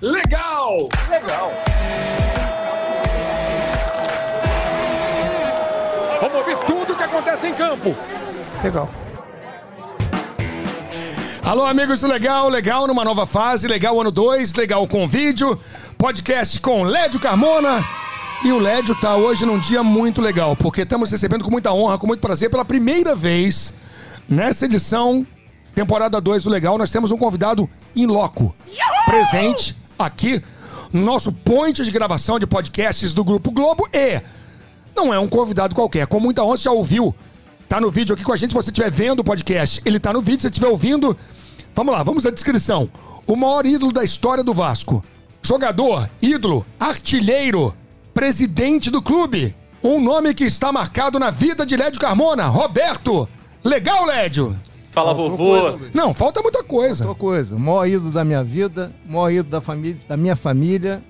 legal! Legal. Vamos ouvir tudo o que acontece em campo. Legal. Alô, amigos do Legal, Legal numa nova fase, Legal ano 2, Legal com vídeo, podcast com Lédio Carmona. E o Lédio tá hoje num dia muito legal, porque estamos recebendo com muita honra, com muito prazer, pela primeira vez nessa edição, temporada 2 do Legal, nós temos um convidado in loco, presente aqui no nosso point de gravação de podcasts do Grupo Globo e não é um convidado qualquer, com muita honra, já ouviu Tá no vídeo aqui com a gente, se você estiver vendo o podcast, ele tá no vídeo, se você estiver ouvindo. Vamos lá, vamos à descrição. O maior ídolo da história do Vasco. Jogador, ídolo, artilheiro, presidente do clube. Um nome que está marcado na vida de Lédio Carmona, Roberto. Legal, Lédio? Fala, Faltou vovô. coisa. Não, falta muita coisa. Outra coisa, o maior ídolo da minha vida, o maior ídolo da, família, da minha família,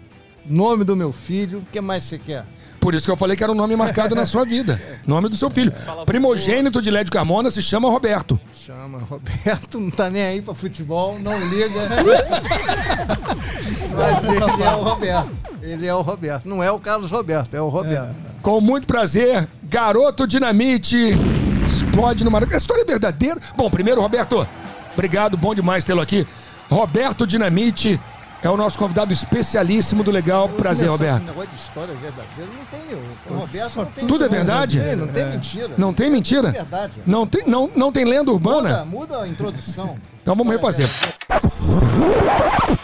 nome do meu filho, o que mais você quer? Por isso que eu falei que era um nome marcado na sua vida. Nome do seu filho. Primogênito de Lédio Carmona se chama Roberto. Chama Roberto, não tá nem aí pra futebol, não liga. Mas ele é o Roberto. Ele é o Roberto. Não é o Carlos Roberto, é o Roberto. Com muito prazer, Garoto Dinamite explode no Maracanã. A história é verdadeira. Bom, primeiro, Roberto, obrigado, bom demais tê-lo aqui. Roberto Dinamite é o nosso convidado especialíssimo do Legal. Prazer, Roberto. negócio de história verdadeira, não tem. O Roberto não tem Tudo é verdade? Não tem, não tem mentira. Não tem mentira? É verdade. Não tem, não, não tem lenda Muda, urbana? muda a introdução. Então vamos refazer.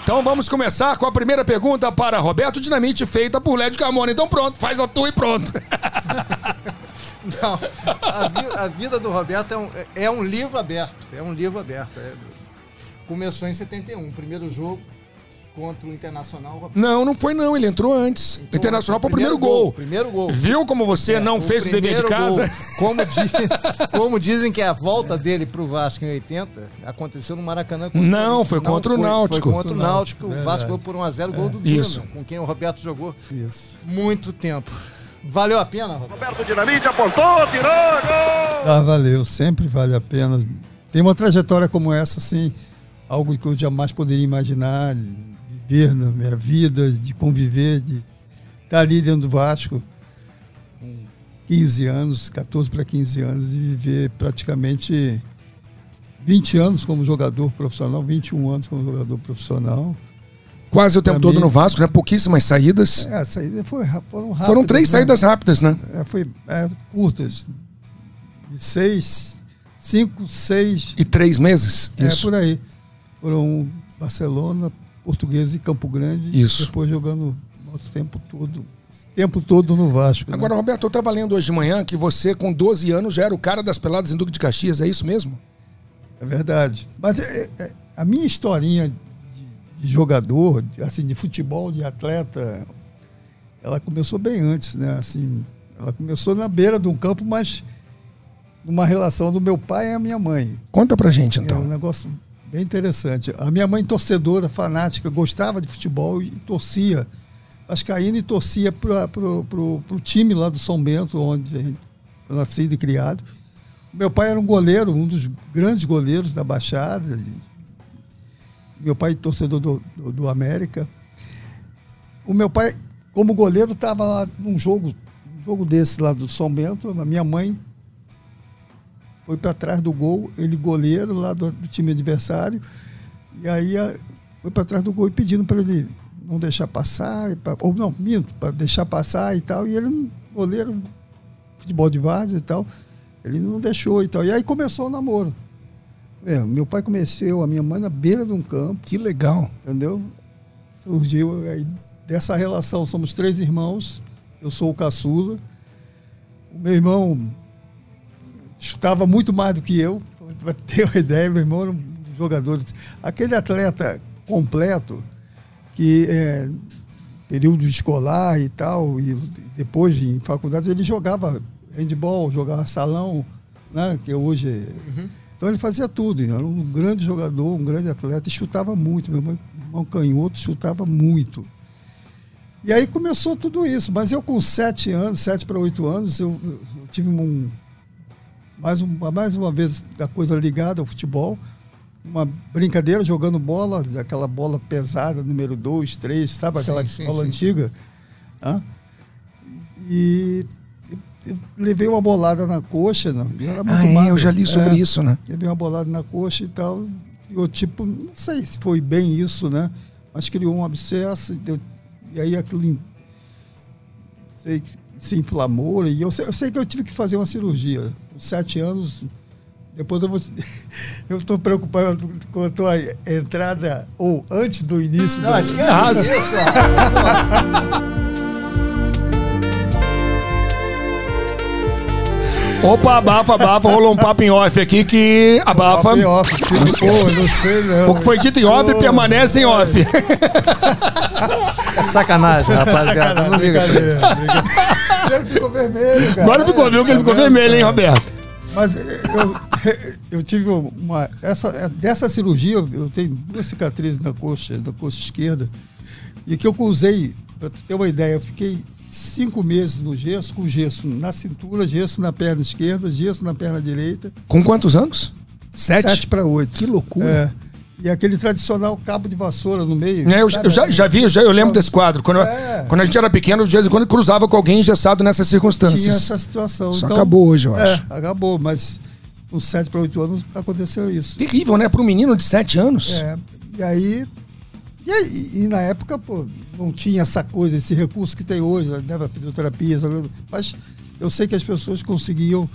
Então vamos começar com a primeira pergunta para Roberto Dinamite, feita por Lédio Carmona. Então pronto, faz a tua e pronto. Não, a, vi- a vida do Roberto é um, é um livro aberto. É um livro aberto. é. começou em 71, primeiro jogo contra o Internacional. Não, não foi não, ele entrou antes. entrou Internacional foi o primeiro primeiro gol. Primeiro gol. Viu como você É, não o fez o dever de casa? gol. Como, di- como dizem que a volta dele pro Vasco em 80 aconteceu no Maracanã. Não, foi contra o foi- Náutico. Foi contra o Náutico. O. Vasco foi por 1x0, gol do Isso. Dino, com quem o Roberto jogou Isso. muito tempo. Valeu a pena, Roberto? Roberto Dinamite apontou, tirou, gol! Ah, valeu, sempre vale a pena. Tem uma trajetória como essa, assim, algo que eu jamais poderia imaginar, de viver na minha vida, de conviver, de estar ali dentro do Vasco com 15 anos, 14 para 15 anos, e viver praticamente 20 anos como jogador profissional, 21 anos como jogador profissional. Quase o tempo todo no Vasco, né? Pouquíssimas saídas. É, a saída foi, ra- foram rápidas. Foram três né? saídas rápidas, né? É, foi é, curtas. De seis, cinco, seis, E três meses. é Isso. por aí. Foram Barcelona, Portuguesa e Campo Grande. Isso. Depois jogando o nosso tempo todo. Tempo todo no Vasco. né? Agora, Roberto, eu estava lendo hoje de manhã que você, com 12 anos, já era o cara das peladas em Duque de Caxias, é isso mesmo? É verdade. Mas é, é, a minha historinha de, jogador, assim, de futebol, de atleta, ela começou bem antes, né? Assim, ela começou na beira de um campo, mas numa relação do meu pai e a minha mãe. Conta pra gente, É um então. negócio bem interessante. A minha mãe, torcedora, fanática, gostava de futebol e torcia. Vascaína e torcia para pro, pro, pro time lá do São Bento, onde a gente foi nascido e criado. Meu pai era um goleiro, um dos grandes goleiros da Baixada. Meu pai, torcedor do, do, do América. O meu pai, como goleiro, estava lá num jogo, um jogo desse lá do São Bento. A minha mãe foi para trás do gol, ele goleiro lá do, do time adversário, e aí a- foi para trás do gol e pedindo para ele não deixar passar, pra- ou não, minto, para deixar passar e tal, e ele, goleiro, futebol de várzea e tal, ele não deixou e tal. E aí começou o namoro. É, meu pai conheceu a minha mãe na beira de um campo, Que legal. entendeu? Surgiu aí dessa relação, somos três irmãos, eu sou o caçula. O meu irmão chutava muito mais do que eu, para ter uma ideia, meu irmão era um jogador, aquele atleta completo que é, período escolar e tal, e depois em faculdade ele jogava handball, jogava salão, né, que hoje é- então ele fazia tudo, era um grande jogador, um grande atleta e chutava muito. Meu irmão, canhoto chutava muito. E aí começou tudo isso. Mas eu com sete anos, sete para oito anos, eu, eu tive um mais uma, mais uma vez da coisa ligada ao futebol. uma brincadeira jogando bola, aquela bola pesada, número 2, 3, sabe? Aquela Sim, sim, bola sim. antiga. Hã? Levei uma bolada na coxa, não. Eu era muito Ah, é, magro. eu já li sobre É, isso, né? Levei uma bolada na coxa e tal. Eu, tipo, não sei se foi bem isso, né? Mas criou um abscesso. E, deu- e aí aquilo sei, que se inflamou. E eu sei, eu sei que eu tive que fazer uma cirurgia. Com sete anos, depois eu vou. Eu estou preocupado com a tua entrada, ou antes do início Não, da. esquece Ah, isso. Opa, abafa, abafa, rolou um papo em off aqui que abafa. Papo em off, que- Pô, eu não sei, não. O que foi dito em off Pô, permanece em off. É sacanagem, rapaziada. Não liga. Ele ficou vermelho, cara. Agora ficou, viu que ele ficou vermelho, hein? Roberto? Mas eu, eu tive uma. Essa, dessa cirurgia, eu tenho duas cicatrizes na coxa, na coxa esquerda. E que eu usei, para ter uma ideia, eu fiquei cinco meses no gesso, com gesso na cintura, gesso na perna esquerda, gesso na perna direita. Com quantos anos? Sete? Sete para oito. Que loucura. É. E aquele tradicional cabo de vassoura no meio. É, eu, eu já, já vi, eu, já, eu lembro desse quadro. Quando, eu- É. quando a gente era pequeno, de vez em quando cruzava com alguém engessado nessas circunstâncias. Tinha essa situação. Isso Então, acabou hoje, eu É, acho. acabou, mas com sete para oito anos aconteceu isso. Terrível, né? Para um menino de sete anos. É, e aí. E, e na época, pô, não tinha essa coisa, esse recurso que tem hoje, né, a fisioterapia, mas eu sei que as pessoas conseguiam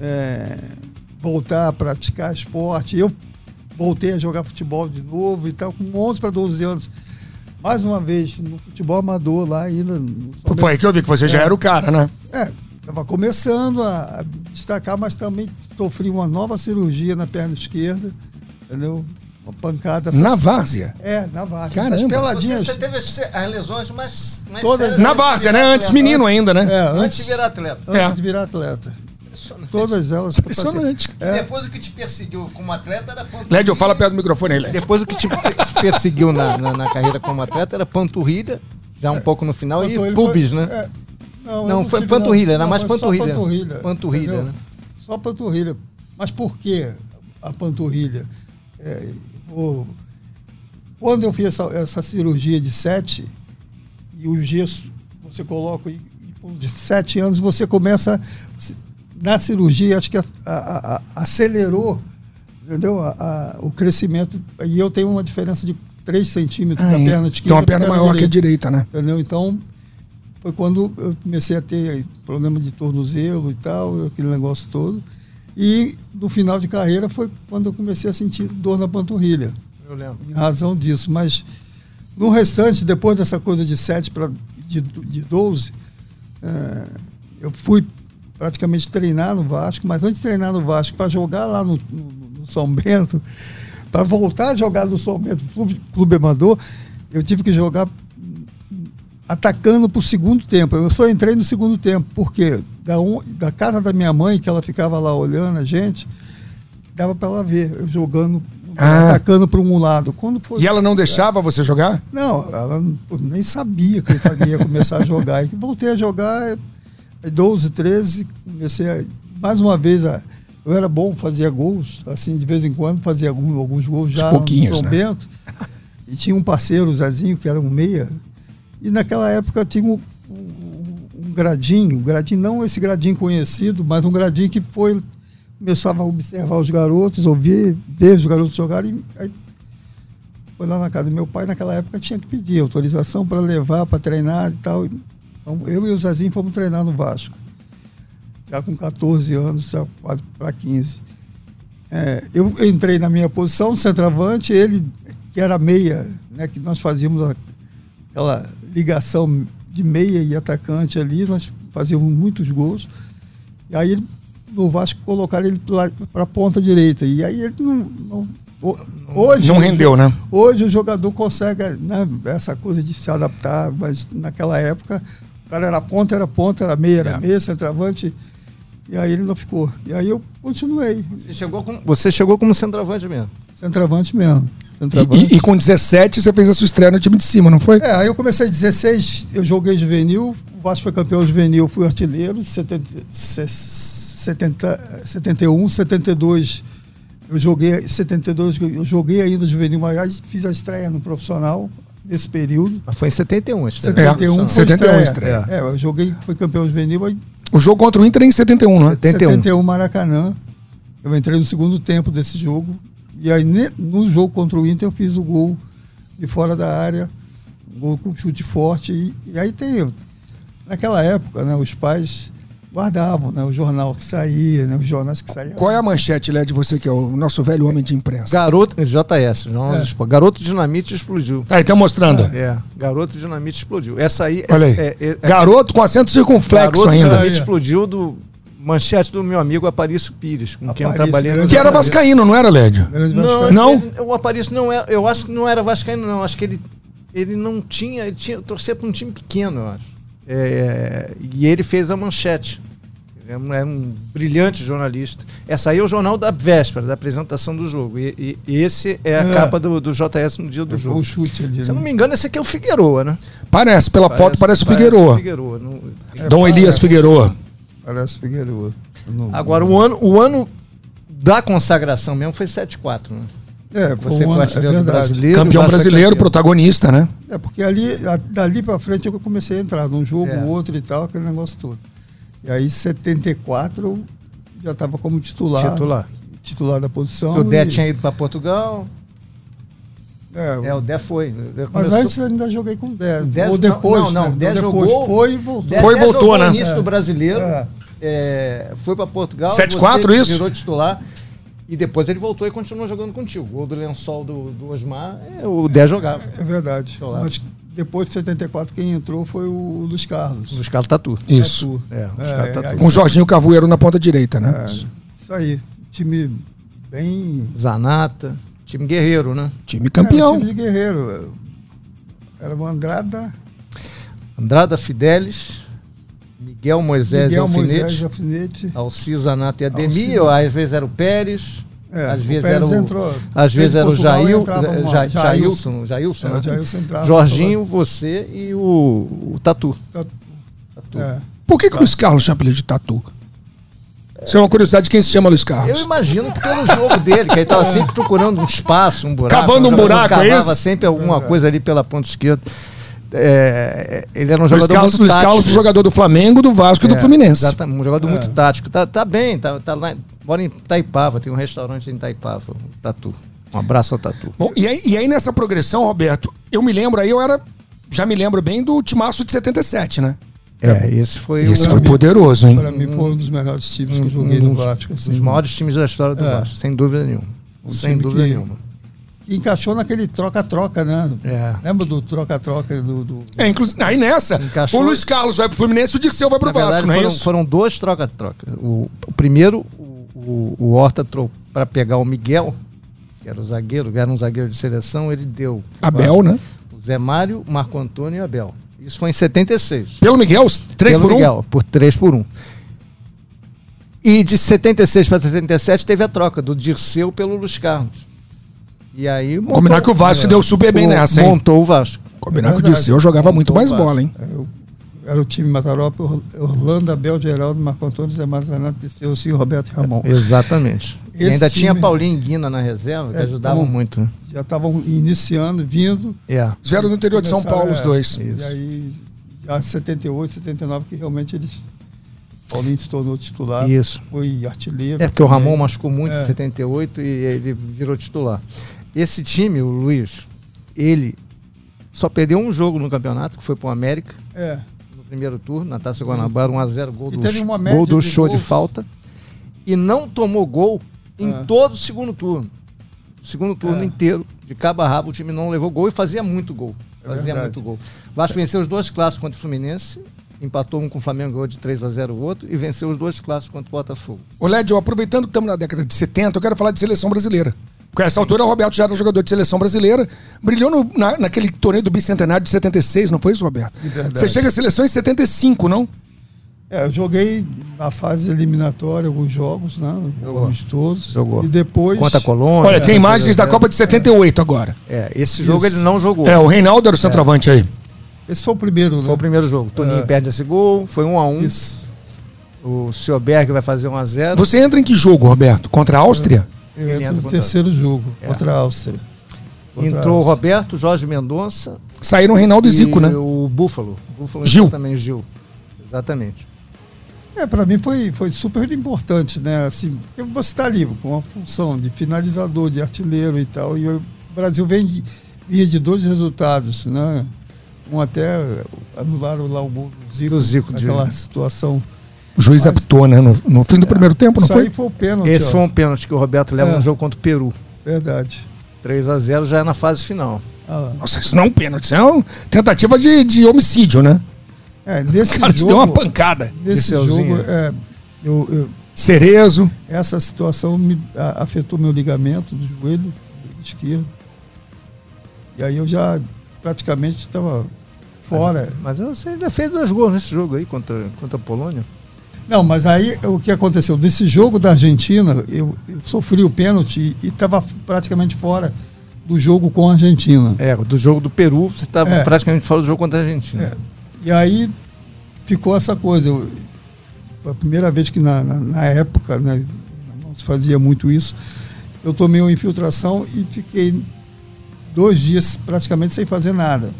é, voltar a praticar esporte. Eu voltei a jogar futebol de novo e tal, com 11 para 12 anos. Mais uma vez, no futebol amador lá ainda. São Foi aí que eu vi que você já É. era o cara, né? é, estava começando a a destacar, mas também sofri uma nova cirurgia na perna esquerda, entendeu? Uma pancada. essas- Na várzea. É, na várzea. Caramba. Essas Você, peladinhas. você teve as, lesões mais, mais Todas- sérias Na antes várzea, né? Antes atleta. menino ainda, né? É, Antes antes, de virar atleta. antes É. de virar atleta. Impressionante. Todas elas. Impressionante. E É. depois o que te perseguiu como atleta era panturrilha. Lédio, fala perto do microfone aí, Lédio. Depois o que te, te perseguiu na, na, na carreira como atleta era panturrilha, já um pouco no final, e pubis, foi- né? é, não, Não, foi panturrilha, era mais foi só panturrilha. panturrilha. Panturrilha, entendeu? né? Só panturrilha. Mas por que a panturrilha? É, o- quando eu fiz essa, essa cirurgia de sete, e o gesso você coloca, e, e de sete anos você começa. Na cirurgia, acho que a- a- a- acelerou entendeu? A- a- o crescimento. E eu tenho uma diferença de 3 centímetros da Ah, é. perna esquerda. Tem uma perna pra maior que a direita. direita, né? Entendeu? Então, foi quando eu comecei a ter problema de tornozelo e tal, aquele negócio todo. E no final de carreira foi quando eu comecei a sentir dor na panturrilha, Eu lembro. em razão disso. Mas no restante, depois dessa coisa de 7 para de, de 12, eh, eu fui praticamente treinar no Vasco, mas antes de treinar no Vasco, para jogar lá no, no- no São Bento, para voltar a jogar no São Bento, clube, clube amador, eu tive que jogar atacando para o segundo tempo. Eu só entrei no segundo tempo, porque da, um- da casa da minha mãe, que ela ficava lá olhando a gente, dava para ela ver, eu jogando, Ah. atacando para um lado. Quando foi, E ela não deixava você jogar? não, ela nem sabia que eu ia começar a jogar. E voltei a jogar, é, 12, 13, comecei a, mais uma vez, a, eu era bom, fazia gols, assim, de vez em quando, fazia algum, alguns gols já pouquinhos, no São né? Bento. E tinha um parceiro, o Zezinho, que era um meia. E naquela época tinha um, um, um gradinho, um gradinho, não esse gradinho conhecido, mas um gradinho que foi, começava a observar os garotos, ouvir, ver os garotos jogarem. Aí foi lá na casa do meu pai, naquela época tinha que pedir autorização para levar, para treinar e tal. Então, eu e o Zezinho fomos treinar no Vasco. Já com 14 anos, já quase para 15. É, eu entrei na minha posição, centroavante, ele, que era meia, né, que nós fazíamos aquela ligação de meia e atacante ali, nós fazíamos muitos gols. E aí ele, no Vasco colocaram ele para a ponta direita. E aí ele não. não ho- hoje, Não rendeu, né? Hoje o jogador consegue né, essa coisa de se adaptar, mas naquela época o cara era ponta, era ponta, era meia, era É. meia, centroavante, e aí ele não ficou. E aí eu continuei, Você chegou, com, você chegou como centroavante mesmo. centroavante mesmo. E, Centroavante. e- e com 17 você fez a sua estreia no time de cima, não foi? É, aí eu comecei 16, eu joguei juvenil, o Vasco foi campeão juvenil, fui artilheiro, 70, se- 70, 71, 72. Eu joguei em 72, eu joguei ainda juvenil, mas fiz a estreia no profissional nesse período. Mas foi em 71, acho. 71 foi 71 estreia. estreia. É, eu joguei, fui campeão juvenil, aí O jogo contra o Inter é em 71, não é? 71. 71 Maracanã. Eu entrei no segundo tempo desse jogo. E aí no jogo contra o Inter eu fiz o gol de fora da área, um gol com chute forte. E, e aí tem. Naquela época, né, os pais guardavam né, o jornal que saía, né, os jornais que saíam. Qual é a manchete, Led, você que é o nosso velho homem de imprensa? Garoto, JS, É. Garoto Dinamite explodiu. Aí, tá mostrando. É, Garoto Dinamite explodiu. Essa aí. Olha aí. essa- é- é- é- Garoto com acento circunflexo Garoto ainda. Dinamite Aí. explodiu do manchete do meu amigo Aparício Pires, com quem eu Aparício, trabalhei Que era Vascaíno. não era, Lédio? Não. Não? ele- o Aparício não era. Eu acho que não era Vascaíno, não. Acho que ele, ele não tinha. Ele tinha torcia para um time pequeno, eu acho. É, e ele fez a manchete. É um, é um brilhante jornalista. Essa aí é o jornal da véspera, da apresentação do jogo. E, e- esse é a É. capa do, do JS no dia do Foi jogo. o chute ali. Se eu não né? me engano, esse aqui é o Figueroa, né? Parece, pela foto parece o Figueroa. Figueroa. Não- É, Dom Elias parece. Figueroa. Parece Figueiredo. Não- Agora, o ano, o ano da consagração mesmo foi 7-4, né? É, foi Você um foi ano- artilheiro é brasileiro. Campeão é brasileiro, campeão. protagonista, né? É, porque ali, a- dali pra frente eu comecei a entrar num jogo, É. outro e tal, aquele negócio todo. E aí, em 74, eu já estava como titular. Titular. Titular da posição. O Dé e- tinha ido para Portugal. É, É, o Dé foi. O Dé mas antes ainda joguei com o Dé. O Dé- Ou depois, não, não, né? Dé depois jogou- foi e voltou. Dé- Foi e voltou, jogou né? no início É. do brasileiro. É. é, foi para Portugal. 7-4 você isso? Virou titular. E depois ele voltou e continuou jogando contigo. O gol do lençol do, do Osmar, é, o Dé jogava. É verdade. Mas depois de 74, quem entrou foi o Luiz Carlos. Os caras Tatu. Isso. Tatu. É, os É, Tatu. Com o Jorginho Cavoeiro na ponta direita, né? É, isso aí. Time bem. Zanata. Time guerreiro, né? Time campeão. É, time de guerreiro. Era o Andrada, Andrada Fidelis, Miguel Moisés Miguel Alfinete, Moisés Alfinete. Alci Zanata e Ademir, ou às vezes era o Pérez, É, às o vezes Pérez era o, entrou. às vezes era o Jail, entrava uma- Ja- Jailson. Jailson, Jailson, É, né? o Jailson entrava. Jorginho, você e o, o Tatu. Tá- Tatu. É. Por que, que o Luiz Carlos chama apelido de Tatu? Isso é uma curiosidade de quem se chama Luiz Eu Carlos. imagino que pelo jogo dele, que ele estava sempre procurando um espaço, um buraco. Cavando um buraco, é cavava isso? sempre alguma coisa ali pela ponta esquerda. É, ele era um Luiz jogador Carlos, muito Luiz tático. Carlos, jogador do Flamengo, do Vasco e do É, Fluminense. Exatamente, um jogador muito É. tático. Tá, tá bem, tá, tá lá, mora em Taipava, tem um restaurante em Taipava, o Tatu. Um abraço ao Tatu. Bom, e aí, e aí nessa progressão, Roberto, eu me lembro aí, eu era. Já me lembro bem do timaço de 77, né? É, esse foi Esse foi poderoso, hein? Para mim foi um dos melhores times que eu joguei um no dos- Vasco. um assim. dos maiores times da história do É. Vasco, sem dúvida nenhuma. Um sem dúvida que- nenhuma. E encaixou naquele troca-troca, né? É. Lembra do troca-troca do, do- É, inclusive, aí nessa, Encaixou- o Luiz Carlos vai pro Fluminense e o Dirceu vai pro Na Vasco, verdade, não é foram, isso? foram dois troca-troca. O, o primeiro, o, o, Horta trocou para pegar o Miguel, que era o zagueiro, que era um zagueiro de seleção, ele deu. Abel, Vasco né? O Zé Mário, Marco Antônio e Abel. Isso foi em 76. Pelo Miguel, 3 Pelo por 1 Miguel, por 3 por 1. E de 76 para 77 teve a troca do Dirceu pelo Luiz Carlos. E aí montou- Combinar que o Vasco deu super bem o- nessa, hein? Montou o Vasco. Combinar que o. Dirceu jogava muito Montou mais o Vasco. bola, hein? é, o- era o time Mataropa, Or- Orlando, Abel, Geraldo, Marco Antônio, Zé Mário Zanato, Dirceu, Cio, Roberto e Ramon. Exatamente. E ainda tinha time- Paulinho e Guina na reserva, que É, ajudavam então- muito. né? Já estavam iniciando, vindo. É. Zero no interior de São Paulo, os é, dois. E aí, já 78, 79, que realmente eles. Paulinho se tornou titular. Isso. Foi artilheiro. É porque o também. Ramon machucou muito É. em 78 e ele virou titular. Esse time, o Luiz, ele só perdeu um jogo no campeonato, que foi pro América, É. no primeiro turno, na Taça Guanabara, 1x0, gol do, gol do show de falta. E não tomou gol em Ah. todo o segundo turno. O segundo turno É. inteiro, de cabo a rabo, o time não levou gol e fazia muito gol. É Fazia verdade. muito gol. Vasco venceu os dois clássicos contra o Fluminense, empatou um com o Flamengo, ganhou de 3 a 0 o outro, e venceu os dois clássicos contra o Botafogo. Ô, Lédio, aproveitando que estamos na década de 70, eu quero falar de seleção brasileira. Porque a essa altura o Roberto já era jogador de seleção brasileira, brilhou no- na- naquele torneio do bicentenário de 76, não foi isso, Roberto? Você chega à seleção em 75, não? É, eu joguei na fase eliminatória alguns jogos, né? Jogou. Amistosos. Jogou. E depois. Contra a Colômbia. Olha, tem a imagens da Zero. Copa de 78 agora. É, esse jogo Isso. ele não jogou. É, o Reinaldo era o centroavante aí. Esse foi o primeiro, né? Foi o primeiro jogo. Toninho É. perde esse gol, foi 1 a 1 Isso. O Sr. Berg vai fazer 1 a 0 Você entra em que jogo, Roberto? Contra a Áustria? Eu Ele entro entra no contra- terceiro jogo, É. contra a Áustria. Contra Entrou o. Roberto, Jorge Mendonça Saíram Reinaldo e Zico, né? o Búfalo. Búfalo Gil. também, Gil. Exatamente. É, para mim foi, foi super importante, né? Assim, porque você está ali com uma função de finalizador, de artilheiro e tal. E o Brasil vem de, vinha de dois resultados, né? Um até anularam lá o gol do Zico, Do Zico, de- aquela situação. O juiz Mas- apitou, né? No, no fim do primeiro tempo, não Isso foi? aí foi o pênalti. Esse ó. foi um pênalti que o Roberto leva É. no jogo contra o Peru. Verdade. 3 a 0 já é na fase final. Ah. Nossa, isso não é um pênalti, isso é uma tentativa de, de homicídio, né? É, nesse cara jogo, deu uma pancada. nesse jogo é, eu- eu, Cerezo. essa situação me a- afetou meu ligamento do joelho esquerdo. E aí eu já praticamente estava fora. Mas você ainda fez dois gols nesse jogo aí contra, contra a Polônia. Não, mas aí o que aconteceu? Desse jogo da Argentina, eu, eu sofri o pênalti e estava praticamente fora do jogo com a Argentina. É, do jogo do Peru, você estava É. praticamente fora do jogo contra a Argentina. É. E aí ficou essa coisa. Eu, foi a primeira vez que na, na, na época né, não se fazia muito isso. Eu tomei uma infiltração e fiquei dois dias praticamente sem fazer nada.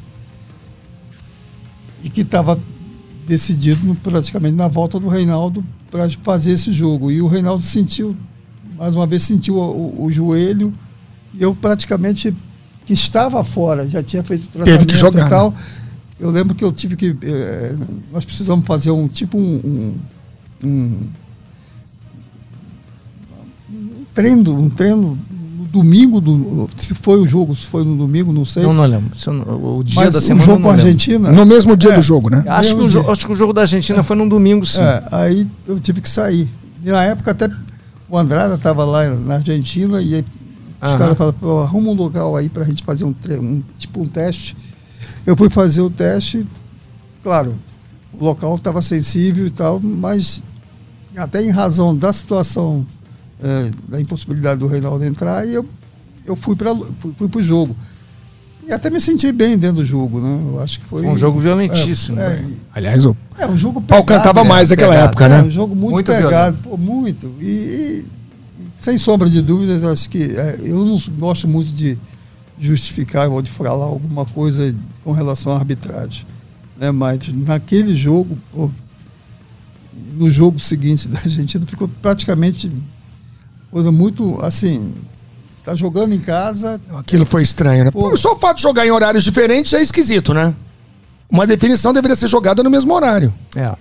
E que estava decidido praticamente na volta do Reinaldo para fazer esse jogo. E o Reinaldo sentiu, mais uma vez, sentiu o, o- joelho. E eu praticamente que estava fora, já tinha feito tratamento Teve que jogar, e tal. Eu lembro que eu tive que. eh, nós precisamos fazer um tipo um. um, um- um treino, um treino no domingo do. Se foi o jogo, se foi no domingo, não sei. Não, não lembro. Se eu não- O dia mas da o semana. jogo eu com a. Argentina. No mesmo dia É. do jogo, né? Acho que, o acho que o jogo da Argentina foi num domingo, sim. É, aí eu tive que sair. E na época até o Andrada estava lá na Argentina e aí os caras falaram, pô, arruma um local aí pra gente fazer um, tre- um tipo um teste. Eu fui fazer o teste, claro, o local estava sensível e tal, mas até em razão da situação é, da impossibilidade do Reinaldo entrar, e eu, eu fui para fui, fui pro jogo. E até me senti bem dentro do jogo, né? Eu acho que foi. Um jogo violentíssimo. É, né? Aliás, o é, um jogo pau pegado, cantava né? mais naquela pegado. época, É, né? um jogo muito, Muito pegado, pô, muito. E, e, sem sombra de dúvidas, acho que é, eu não gosto muito de justificar ou de falar alguma coisa com relação à arbitragem. Né? Mas naquele jogo, pô, no jogo seguinte da Argentina, ficou praticamente coisa muito assim. Tá jogando em casa, Aquilo foi estranho, né? Pô. Pô, Só o fato de jogar em horários diferentes é esquisito, né? Uma definição deveria ser jogada no mesmo horário. É.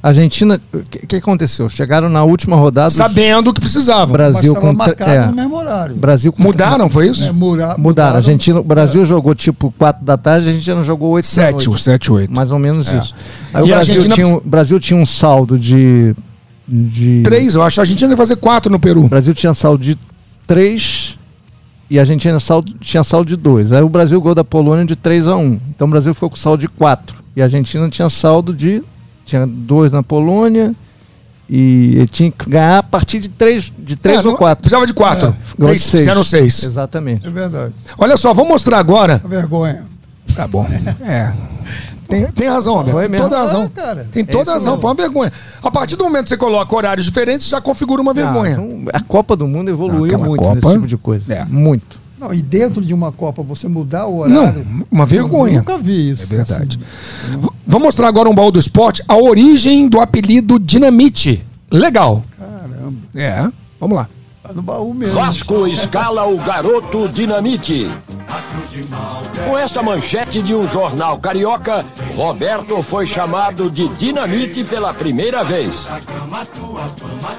A Argentina, o que, que aconteceu? Chegaram na última rodada. Sabendo que precisava. Brasil com é. no mesmo horário. Brasil com Mudaram, foi isso? É, mura- Mudaram. A Argentina, o Brasil jogou tipo 4 da tarde, a Argentina jogou 8 da Sete, noite. o 7, 8. Mais ou menos É. isso. Aí E o a Brasil, Argentina- tinha, um- o Brasil tinha um saldo de. de Três, eu acho. A Argentina ia fazer quatro no Peru. O Brasil tinha saldo de 3 e a Argentina saldo, tinha saldo de 2. Aí o Brasil gol da Polônia de 3 a 1. Então o Brasil ficou com saldo de 4. E a Argentina tinha saldo de. Tinha 2 na Polônia. E ele tinha que ganhar a partir de 3 de três É, ou não- 4. Precisava de quatro. Gol de Fez, seis. fizeram seis. Exatamente. É verdade. Olha só, vamos mostrar agora. A vergonha. Tá bom. É. Tem, tem razão, Roberto. Foi Tem mesmo. toda a razão. Ah, cara. Tem toda isso razão. mesmo. Foi uma vergonha. A partir do momento que você coloca horários diferentes, já configura uma vergonha. Ah, então, a Copa do Mundo evoluiu Aquela muito Copa- nesse tipo de coisa. É. Muito. Não, e dentro de uma Copa você mudar o Não, horário. uma Eu vergonha. nunca vi isso. É verdade. assim. V- Vamos mostrar agora um baú do esporte, a origem do apelido Dinamite. Legal. Caramba. É. Vamos lá. Tá no baú mesmo. Vasco escala o garoto Dinamite. Com esta manchete de um jornal carioca, Roberto foi chamado de Dinamite pela primeira vez.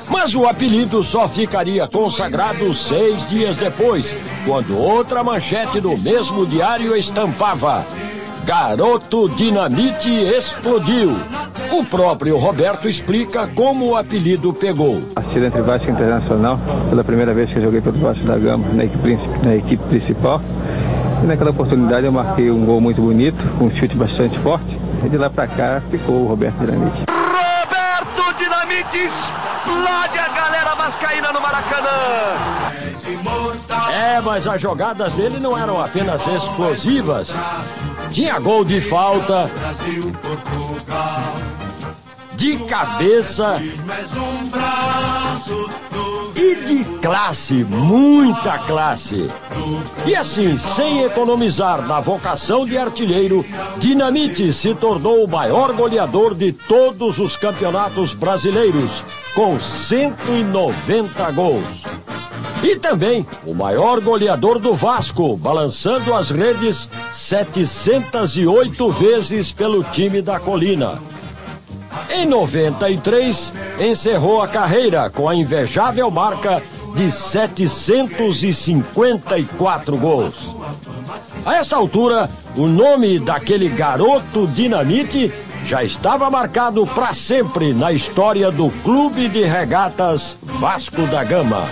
Mas o apelido só ficaria consagrado seis dias depois, quando outra manchete do mesmo diário estampava. Garoto Dinamite explodiu. O próprio Roberto explica como o apelido pegou. Partida entre Vasco e Internacional, pela primeira vez que eu joguei pelo Vasco da Gama na equipe, na equipe principal. E naquela oportunidade eu marquei um gol muito bonito, com um chute bastante forte. E de lá pra cá ficou o Roberto Dinamite. Roberto Dinamite explode a galera vascaína no Maracanã. É, mas as jogadas dele não eram apenas explosivas. Tinha gol de falta. De cabeça. E de classe, muita classe. E assim, sem economizar na vocação de artilheiro, Dinamite se tornou o maior goleador de todos os campeonatos brasileiros, com 190 gols. E também o maior goleador do Vasco, balançando as redes 708 vezes pelo time da Colina. Em 93, encerrou a carreira com a invejável marca de 754 gols. A essa altura, o nome daquele garoto dinamite já estava marcado para sempre na história do Clube de Regatas Vasco da Gama.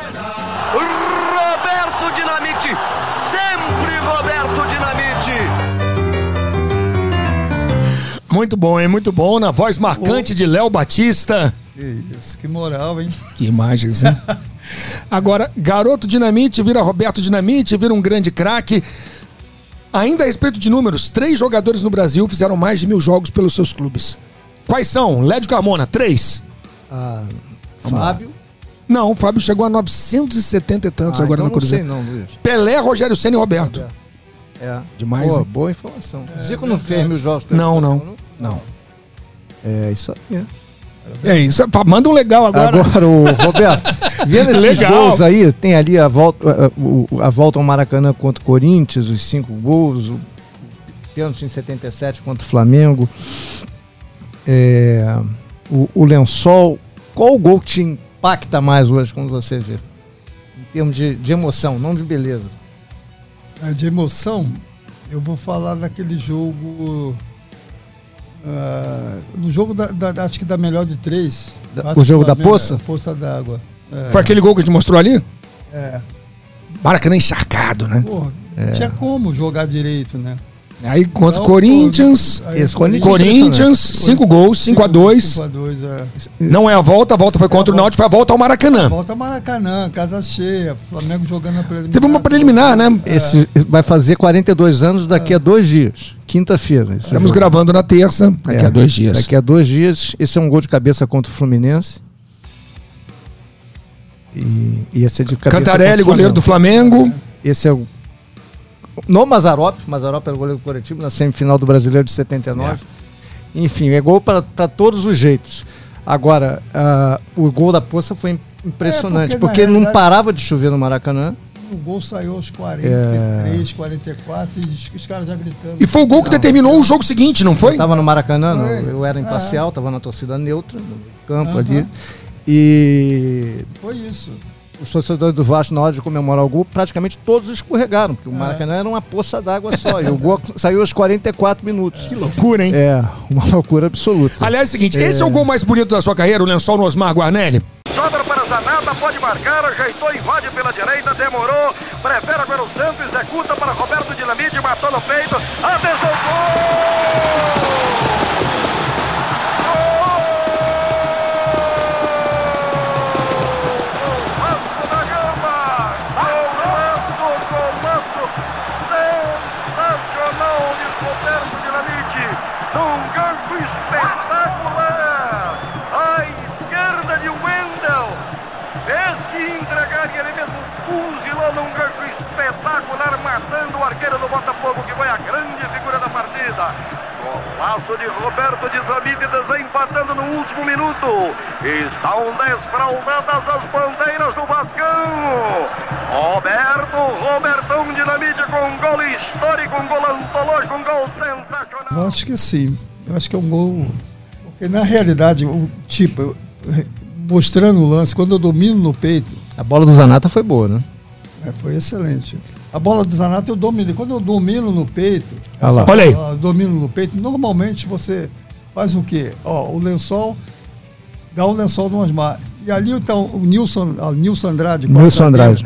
Roberto Dinamite, sempre Roberto Dinamite. Muito bom, hein? Muito bom. Na voz marcante de Léo Batista. Que isso, que moral, hein? Que imagens, hein? Agora, garoto Dinamite vira Roberto Dinamite, vira um grande craque. Ainda a respeito de números, três jogadores no Brasil fizeram mais de mil jogos pelos seus clubes. Quais são? Lédio Carmona, três. Ah. Fábio. Não, o Fábio chegou a 970 e tantos Ah, agora então no Cruzeiro. Não sei não, Luiz. Pelé, Rogério Senna e Roberto. É. Demais, Boa, informação. Zico não fez mil jogos. Não, não. Flamengo, Não. É isso aí. É isso, pá, manda um legal agora. Agora, o Roberto, vendo esses Legal. gols aí, tem ali a volta, a volta ao Maracanã contra o Corinthians, os cinco gols, o pênalti em 77 contra o Flamengo, é, o, o lençol. Qual o gol que te impacta mais hoje quando você vê? Em termos de, de emoção, não de beleza. É, De emoção, eu vou falar daquele jogo. ah, no jogo da, da- acho que da melhor de três. Da- o jogo da Flamengo- Poça? Poça d'água. É, Foi aquele gol que a gente mostrou ali? é. Maracanã encharcado, né? Porra, não tinha como jogar direito, né? Aí contra o Corinthians. aí Esse Corinthians- Corinthians, 5 gols, 5 a 2 5 a 2 é. Não é a volta, a volta foi contra o É a Náutico, foi a volta ao Maracanã. Volta Maracanã, casa cheia, Flamengo jogando a preliminar. Teve uma preliminar, né? Esse vai fazer 42 anos daqui a dois dias, quinta-feira. Estamos jogo. gravando na terça, daqui É, a dois dias. Daqui a dois dias. Esse é um gol de cabeça contra o Fluminense. E, e esse é de cabeça Cantarelli, contra o goleiro do. Flamengo. Esse é o. No Mazarop. Mazarop era o goleiro do coletivo na semifinal do Brasileiro de 79. Enfim, é gol para todos os jeitos. Agora, ah, o gol da Poça foi impressionante, É, porque, porque, não parava de chover no Maracanã. O gol saiu aos 43, 44 e os, caras já gritando. E foi o gol que determinou o jogo seguinte, não foi? Eu tava no Maracanã, não, eu era imparcial, tava na torcida neutra, no campo ali. E Foi isso. Os torcedores do Vasco, na hora de comemorar o gol, praticamente todos escorregaram, porque o É. Maracanã era uma poça d'água só. e o gol saiu aos 44 minutos. Que loucura, hein? É, uma loucura absoluta. Aliás, é o seguinte, esse é o gol mais bonito da sua carreira, o lençol no Osmar Guarnelli? Sobra para Zanata, pode marcar, ajeitou, invade pela direita, demorou, prefere agora o Santos, executa para Roberto Dinamite, matou no peito, atenção! Gol! Ele mesmo fuzilou num gancho espetacular, matando o arqueiro do Botafogo, que foi a grande figura da partida. Golaço de Roberto Dinamite desempatando no último minuto. Estão desfraldadas as bandeiras do Vascão. Roberto, Robertão Dinamite com um gol histórico, um gol antológico, um gol sensacional. Eu acho que sim. Eu acho que é um gol. Porque na realidade, tipo, mostrando o lance, quando eu domino no peito, A bola do Zanata foi boa, né? é, foi excelente. A bola do Zanato eu domino. Quando eu domino no peito, Olha lá. essa Olha aí. eu domino no peito, normalmente você faz o quê? Ó, o lençol, dá o lençol no Osmar. E ali então, o Nilson, o Nilson Andrade. Nilson Andrade.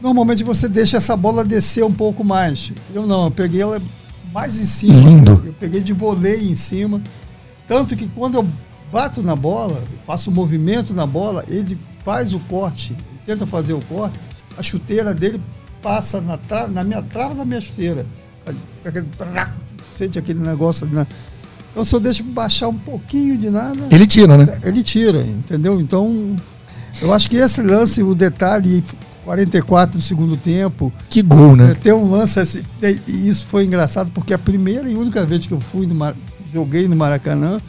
Normalmente você deixa essa bola descer um pouco mais. Eu não, eu peguei ela mais em cima. Lindo. Eu peguei de voleio em cima. Tanto que quando eu bato na bola, faço o movimento na bola, ele faz o corte, tenta fazer o corte, a chuteira dele passa na, tra na minha trava da minha chuteira. Aquele, sente aquele negócio. Né? Então se eu deixo baixar um pouquinho de nada, Ele tira, né? ele tira, entendeu? Então Eu acho que esse lance, o detalhe, 44 do segundo tempo. Que gol, né? É, Tem um lance assim, e isso foi engraçado porque a primeira e única vez que eu fui no Mar- joguei no Maracanã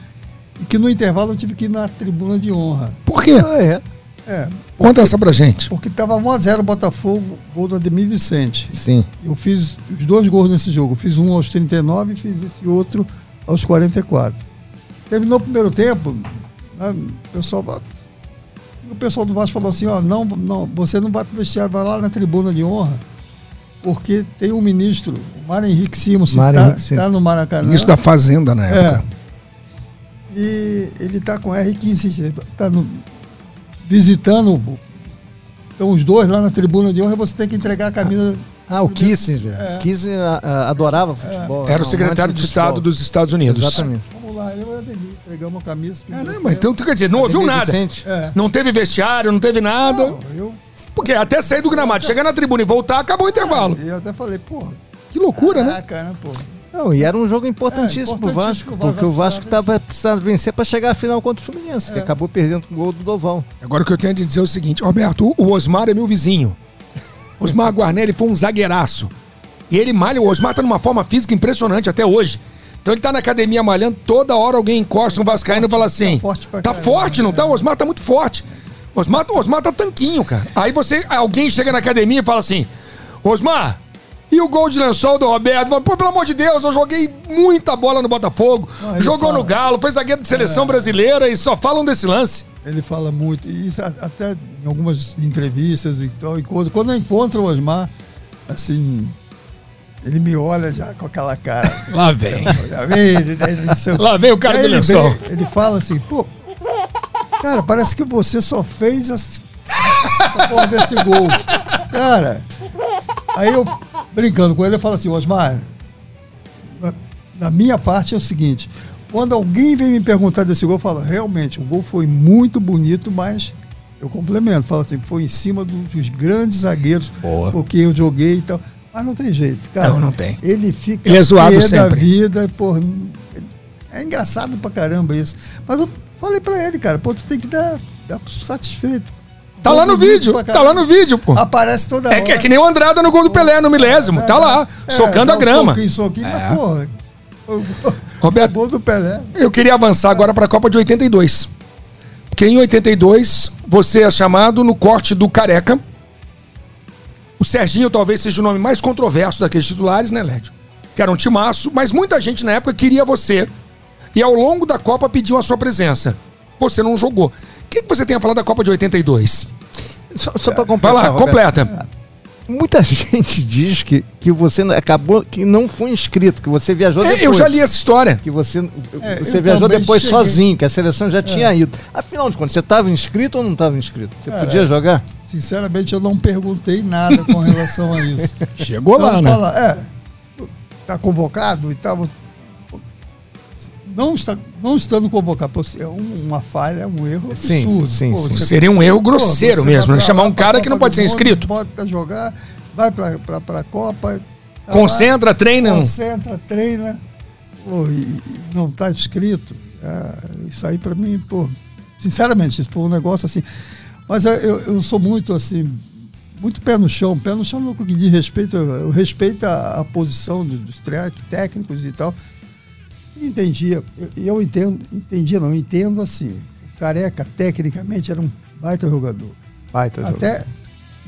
e que no intervalo eu tive que ir na tribuna de honra. Por quê? Ah, é. É, Conta essa pra gente. porque tava 1 a 0 Botafogo, gol do Ademir Vicente. Sim. Eu fiz os dois gols nesse jogo. Eu fiz um aos 39 e fiz esse outro aos 44. Terminou o primeiro tempo, né, o pessoal, o pessoal do Vasco falou assim, ó, não, não, você não vai pro vestiário, vai lá na tribuna de honra, porque tem um ministro, o Mário Henrique Simons, que Mário tá, no Maracanã. Isso da Fazenda na É. época. E ele tá com R15, tá no- visitando. Estão os dois lá na tribuna de honra você tem que entregar a camisa. Ah, o Kissinger. É. Kissinger ah, ah, adorava futebol. Era o secretário de. Estado dos Estados Unidos. Exatamente. Vamos lá, eu e o Ademir entregamos a camisa. que Caramba, então quer dizer, não ouviu nada. É. Não teve vestiário, não teve nada. Não, eu, Porque até sair do gramado, chegar na tribuna e voltar, acabou o intervalo. eu até falei, porra, Que loucura, né? né, pô? Não, e era um jogo importantíssimo É, pro importantíssimo Vasco, pro Vasco, porque o Vasco estava precisando vencer para chegar à final contra o Fluminense, que acabou perdendo com o gol do Dovão. Agora o que eu tenho a dizer é o seguinte, Roberto, o Osmar é meu vizinho. Osmar Guarnelli foi um zagueiraço. E ele malha, o Osmar tá numa forma física impressionante até hoje. Então ele tá na academia malhando, toda hora alguém encosta um vascaíno e fala assim, tá forte pra tá caramba, forte, não é. tá? O Osmar tá muito forte. Osmar, o Osmar tá tanquinho, cara. Aí você, alguém chega na academia e fala assim, Osmar, e o gol de lençol do Roberto? Pô, pelo amor de Deus, eu joguei muita bola no Botafogo, Não, ele jogou fala. no Galo, foi zagueiro de seleção brasileira e só falam desse lance. Ele fala muito, e isso até em algumas entrevistas e tal, e coisa. Quando eu encontro o Osmar, assim, ele me olha já com aquela cara. Lá vem. Já vem, ele- ele- o quê. Lá vem o cara do ele lençol. vem, ele fala assim, pô, cara, parece que você só fez porra desse gol. Cara, aí eu, brincando com ele, eu falo assim, Osmar, na, na minha parte é o seguinte, quando alguém vem me perguntar desse gol, eu falo, realmente, o gol foi muito bonito, mas eu complemento, falo assim, foi em cima dos, dos grandes zagueiros, Boa. porque eu joguei e tal. Mas não tem jeito, cara. Não, não tem. Ele fica Ele é zoado pé da sempre. vida, pô, é engraçado pra caramba isso. Mas eu falei pra ele, cara, pô, tu tem que dar, dar satisfeito. Tá lá no vídeo, tá lá no vídeo, pô. Aparece toda hora. É que, é que nem o Andrada no gol do Pelé, no milésimo. Tá lá, É, socando dá a grama. Soquinho, soquinho, É. mas, porra, o Roberto, gol do Pelé. eu queria avançar agora pra Copa de 82. Porque em 82, você é chamado no corte do Careca. O Serginho talvez seja o nome mais controverso daqueles titulares, né, Lédio? Que era um timaço, mas muita gente na época queria você. E ao longo da Copa pediu a sua presença. Você não jogou. O que, que você tem a falar da Copa de 82? Só, só para Vai completar. lá, Roberto, completa. Muita gente diz que, que você não- acabou, que não foi inscrito, que você viajou É, depois. eu já li essa história. Que você, É, você viajou depois cheguei. sozinho, que a seleção já tinha ido. Afinal de contas, você estava inscrito ou não estava inscrito? Você Cara, podia jogar? Sinceramente, eu não perguntei nada com relação a isso. Chegou lá, Então, né? fala, é, tá convocado e tal. Não, está, não estando convocado, pô, é um- uma falha, é um erro Sim, absurdo. sim, Pô, sim. Seria um erro pô, grosseiro você mesmo, né? pra Chamar um cara que não pode ser inscrito. Bota jogar, vai pra, pra Copa. tá Concentra, treina. Concentra, treina. Pô, e, não tá inscrito. É, isso aí pra mim, pô, sinceramente, isso foi um negócio assim. Mas eu, eu- eu sou muito assim, muito pé no chão, pé no chão no que diz respeito, eu, respeito a, a posição do- dos tre- técnicos e tal. E entendia, eu, entendo, entendia não, entendo assim, o Careca tecnicamente era um baita jogador, Baita até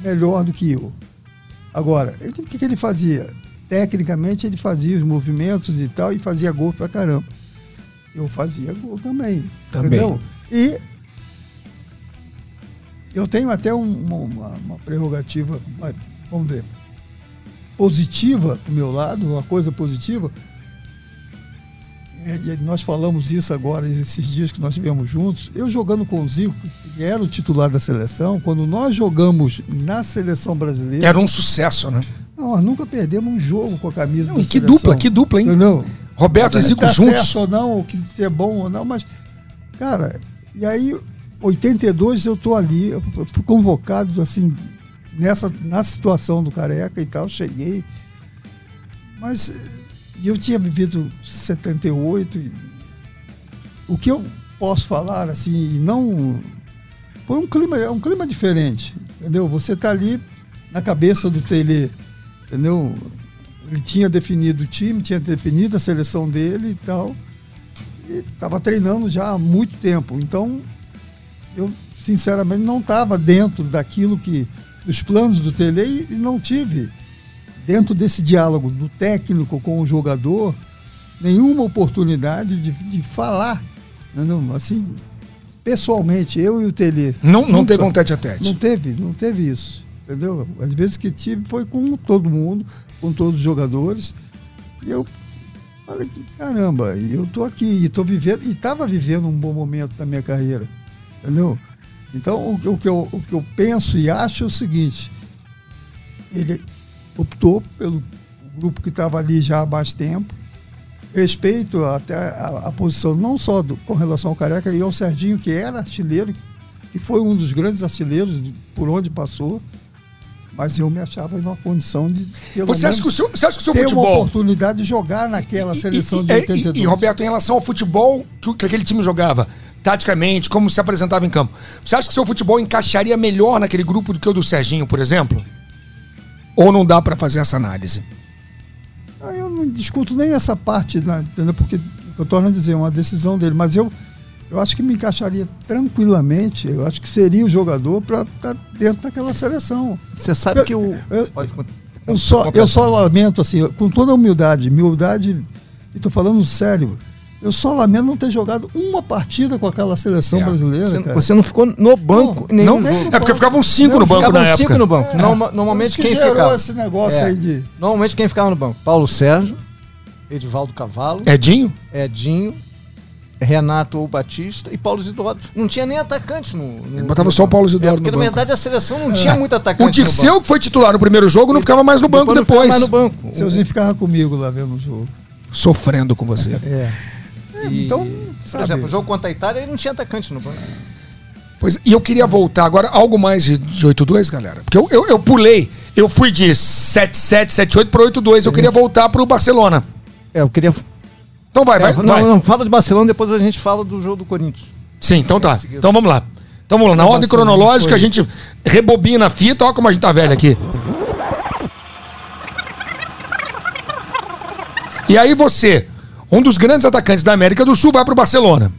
melhor do que eu. Agora, ele- o que, que ele fazia? Tecnicamente ele fazia os movimentos e tal e fazia gol pra caramba. Eu fazia gol também, Também. entendeu? E eu tenho até um- uma, uma prerrogativa, vamos ver, positiva do meu lado, uma coisa positiva. E nós falamos isso agora, esses dias que nós estivemos juntos. Eu jogando com o Zico, que era o titular da seleção, quando nós jogamos na seleção brasileira, Era um sucesso, né? não, nós nunca perdemos um jogo com a camisa Não, da e que seleção. dupla, que dupla, hein? Entendeu? Roberto e Zico tá juntos. certo ou não, ou que se é bom ou não, mas, cara, e aí, 82 eu tô ali, eu fui convocado, assim, nessa, na situação do Careca e tal, cheguei, mas eh, eu tinha vivido 78, e o que eu posso falar, assim, e não foi um clima, é um clima diferente, entendeu? Você tá ali na cabeça do Tele, entendeu? Ele tinha definido o time, tinha definido a seleção dele e tal. E estava treinando já há muito tempo. Então, eu sinceramente não estava dentro daquilo que dos planos do Tele e não tive dentro desse diálogo do técnico com o jogador nenhuma oportunidade de, de falar, não, assim, pessoalmente, eu e o Tele. Não, não teve um tete a tete. Não teve, não teve isso. Entendeu? Às vezes que tive foi com todo mundo, com todos os jogadores. E eu falei, caramba, eu tô aqui e tô vivendo, e estava vivendo um bom momento da minha carreira. Entendeu? Então, o, o, que eu, o que eu penso e acho é o seguinte: ele optou pelo grupo que estava ali já há mais tempo. Respeito até a, a posição, não só do, com relação ao Careca e ao Serginho, que era artilheiro, que foi um dos grandes artilheiros por onde passou, mas eu me achava em uma condição de. Você acha, que o seu, você acha que o seu ter futebol. uma oportunidade de jogar naquela seleção e, de 82. E, e, Roberto, em relação ao futebol que, que aquele time jogava, taticamente, como se apresentava em campo, você acha que o seu futebol encaixaria melhor naquele grupo do que o do Serginho, por exemplo? Ou não dá para fazer essa análise? Ah, eu não discuto nem essa parte, né, porque eu torno a dizer, é uma decisão dele, mas eu, eu acho que me encaixaria tranquilamente, eu acho que seria o jogador para estar tá dentro daquela seleção. Você sabe eu, que o. Eu, eu, eu, só, eu só lamento, assim, com toda a humildade, humildade, e estou falando sério, eu só lamento não ter jogado uma partida com aquela seleção é. brasileira. Você, você, não ficou no banco não, nem não, no jogo. É porque ficavam cinco não, no banco na época. cinco no banco. É. Norma, normalmente que quem ficava. esse negócio é. aí de. Normalmente quem ficava no banco? Paulo Sérgio, Edivaldo Cavalo. Edinho? Edinho. Renato ou Batista e Paulo Isidoro. Não tinha nem atacante no. no botava só o Paulo Isidoro. É, porque na verdade a seleção não tinha é. muito atacante. O Dirceu, que foi titular no primeiro jogo, não ficava mais no banco depois. depois. mais no banco. O Seuzinho ficava comigo lá vendo o jogo. Sofrendo com você. É. E, então, sabe. Por exemplo, o jogo contra a Itália ele não tinha atacante no banco. Pois, e eu queria voltar agora, algo mais de, de 8-2, galera. Porque eu, eu, eu, pulei, eu fui de 7-7, 7-8 para 8-2. Eu queria voltar para o Barcelona. É, eu queria. Então vai, vai, é, não, vai. Não, fala de Barcelona, depois a gente fala do jogo do Corinthians. Sim, então tá. Então vamos lá. Então vamos lá. Na ordem cronológica, a gente rebobina a fita. Olha como a gente tá velho aqui. E aí você um dos grandes atacantes da América do Sul vai para o Barcelona.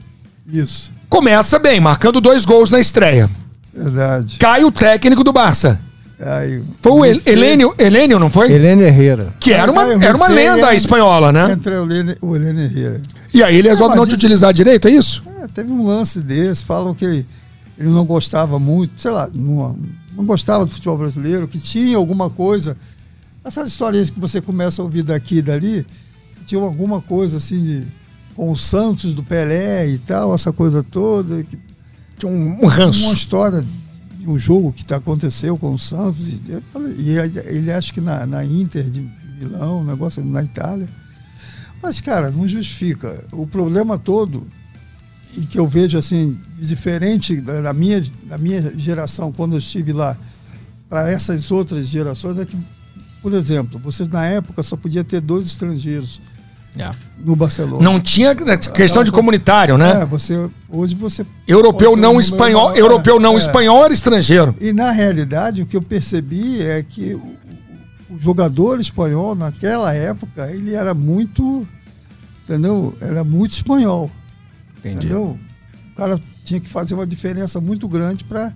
Isso. Começa bem, marcando dois gols na estreia. Verdade. Cai o técnico do Barça. Aí, foi o El Helênio, Helênio, não foi? Helênio Herrera. Que era uma, era uma lenda espanhola, né? Entre o Helênio, o Helênio Herrera. E aí ele resolve é, não te utilizar direito, é isso? É, teve um lance desse, falam que ele, não gostava muito, sei lá, não, não gostava do futebol brasileiro, que tinha alguma coisa. Essas histórias que você começa a ouvir daqui e dali, tinha alguma coisa assim de, com o Santos do Pelé e tal, essa coisa toda. Que, tinha um, um ranço. Uma história de um jogo que tá, aconteceu com o Santos. E, e ele, ele acha que na, na Inter de Milão, um negócio na Itália. Mas, cara, não justifica. O problema todo, e que eu vejo assim, diferente da minha, da minha geração, quando eu estive lá, para essas outras gerações, é que, por exemplo, vocês na época só podia ter dois estrangeiros é. no Barcelona. Não tinha né, questão de comunitário, né? É, você, hoje você. Europeu não um espanhol, maior, europeu não é, espanhol era estrangeiro. E na realidade, o que eu percebi é que o, o jogador espanhol, naquela época, ele era muito. Entendeu? Era muito espanhol. Entendi. Entendeu? O cara tinha que fazer uma diferença muito grande para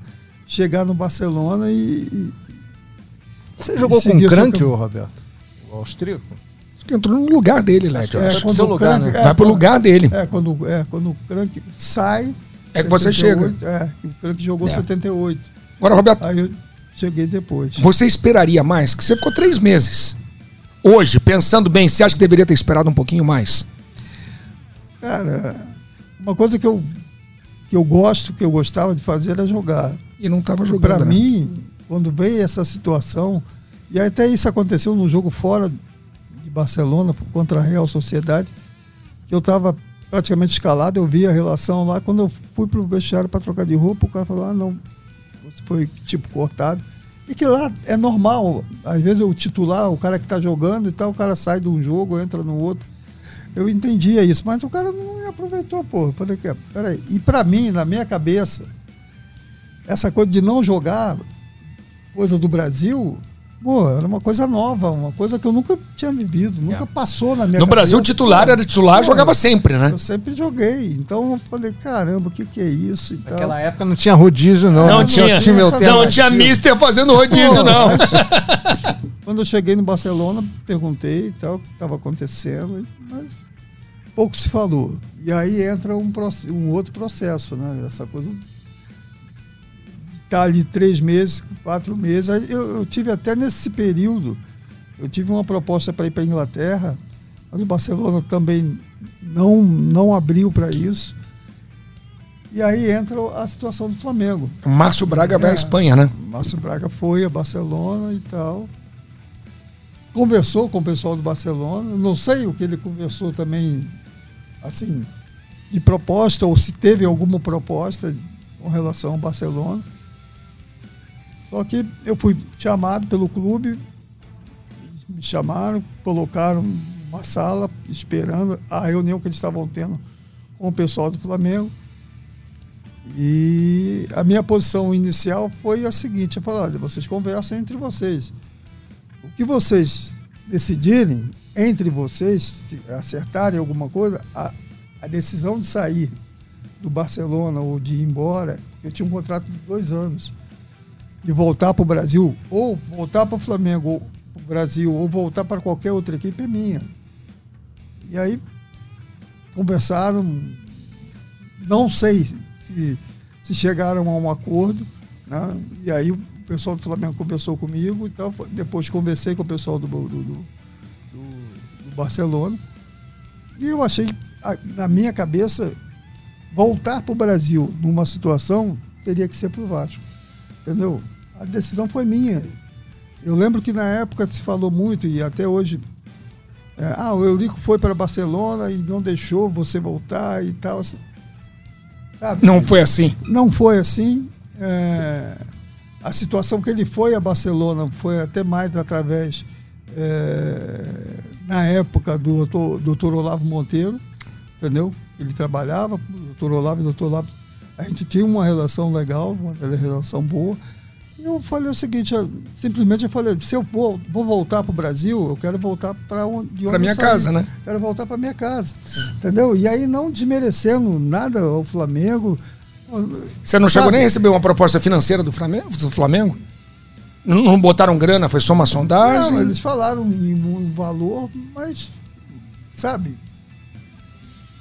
chegar no Barcelona e. Você jogou com o Crank, Roberto? O austríaco? entrou no lugar dele, Lédio. É, quando seu lugar, crank, né? Vai pro lugar dele. É, quando, é, quando o Crank sai. É que você chega. É, o Crank jogou é. 78. Agora, Roberto. Aí eu cheguei depois. Você esperaria mais? Que você ficou três meses. Hoje, pensando bem, você acha que deveria ter esperado um pouquinho mais? Cara, uma coisa que eu, que eu gosto, que eu gostava de fazer era jogar. E não estava jogando. Para né? mim, quando veio essa situação, e até isso aconteceu num jogo fora Barcelona contra a Real Sociedade, que eu estava praticamente escalado, eu vi a relação lá. Quando eu fui para o vestiário para trocar de roupa, o cara falou: ah, não, você foi tipo cortado. E que lá é normal. Às vezes o titular, o cara que está jogando e tal, o cara sai de um jogo, entra no outro. Eu entendia isso, mas o cara não aproveitou, pô. Eu falei que, peraí. E para mim, na minha cabeça, essa coisa de não jogar coisa do Brasil, pô, era uma coisa nova, uma coisa que eu nunca tinha vivido, nunca passou na minha No Brasil, o cabeça. titular era titular, Pô, jogava sempre, né? Eu sempre joguei. Então eu falei, caramba, o que, que é isso? E tal. Naquela época não tinha rodízio, não. Não tinha, time essa alternativo. não tinha mister fazendo rodízio, Pô, não. mas quando eu cheguei no Barcelona, perguntei e tal, o que estava acontecendo, mas pouco se falou. E aí entra um, um outro processo, né? Essa coisa estar ali três meses, quatro meses. Eu, eu tive até nesse período, eu tive uma proposta para ir para a Inglaterra, mas o Barcelona também não, não abriu para isso. E aí entra a situação do Flamengo. O Márcio Braga vai à É. Espanha, né? Márcio Braga foi a Barcelona e tal. Conversou com o pessoal do Barcelona. Não sei o que ele conversou também, assim, de proposta, ou se teve alguma proposta com relação ao Barcelona. Só que eu fui chamado pelo clube, me chamaram, colocaram uma sala esperando a reunião que eles estavam tendo com o pessoal do Flamengo. E a minha posição inicial foi a seguinte: eu falei, olha, vocês conversam entre vocês. O que vocês decidirem entre vocês, acertarem alguma coisa, a, a decisão de sair do Barcelona ou de ir embora, eu tinha um contrato de dois anos, de voltar para o Brasil, ou voltar para o Flamengo, para o Brasil, ou voltar para qualquer outra equipe é minha. E aí conversaram, não sei se, se chegaram a um acordo, né? e aí o pessoal do Flamengo conversou comigo, então depois conversei com o pessoal do, do, do, do- Barcelona, e eu achei, na minha cabeça, voltar para o Brasil numa situação teria que ser para o Vasco, entendeu? A decisão foi minha. Eu lembro que na época se falou muito, e até hoje é, ah, o Eurico foi para Barcelona e não deixou você voltar e tal. assim. Sabe? Não foi assim. Não foi assim. É, a situação que ele foi a Barcelona foi até mais através, é, na época, do doutor, Olavo Monteiro, entendeu? Ele trabalhava, o doutor Olavo e o doutor Olavo. A gente tinha uma relação legal, uma relação boa. Eu falei o seguinte, eu- simplesmente eu falei, se eu vou, vou voltar para o Brasil, eu quero voltar para onde, eu minha saí. casa, né? Quero voltar para minha casa. Entendeu? E aí não desmerecendo nada ao Flamengo. Você não chegou Sabe? nem a receber uma proposta financeira do Flamengo? Do Flamengo? Não, não botaram grana, foi só uma sondagem? Não, eles falaram em um valor, mas, sabe,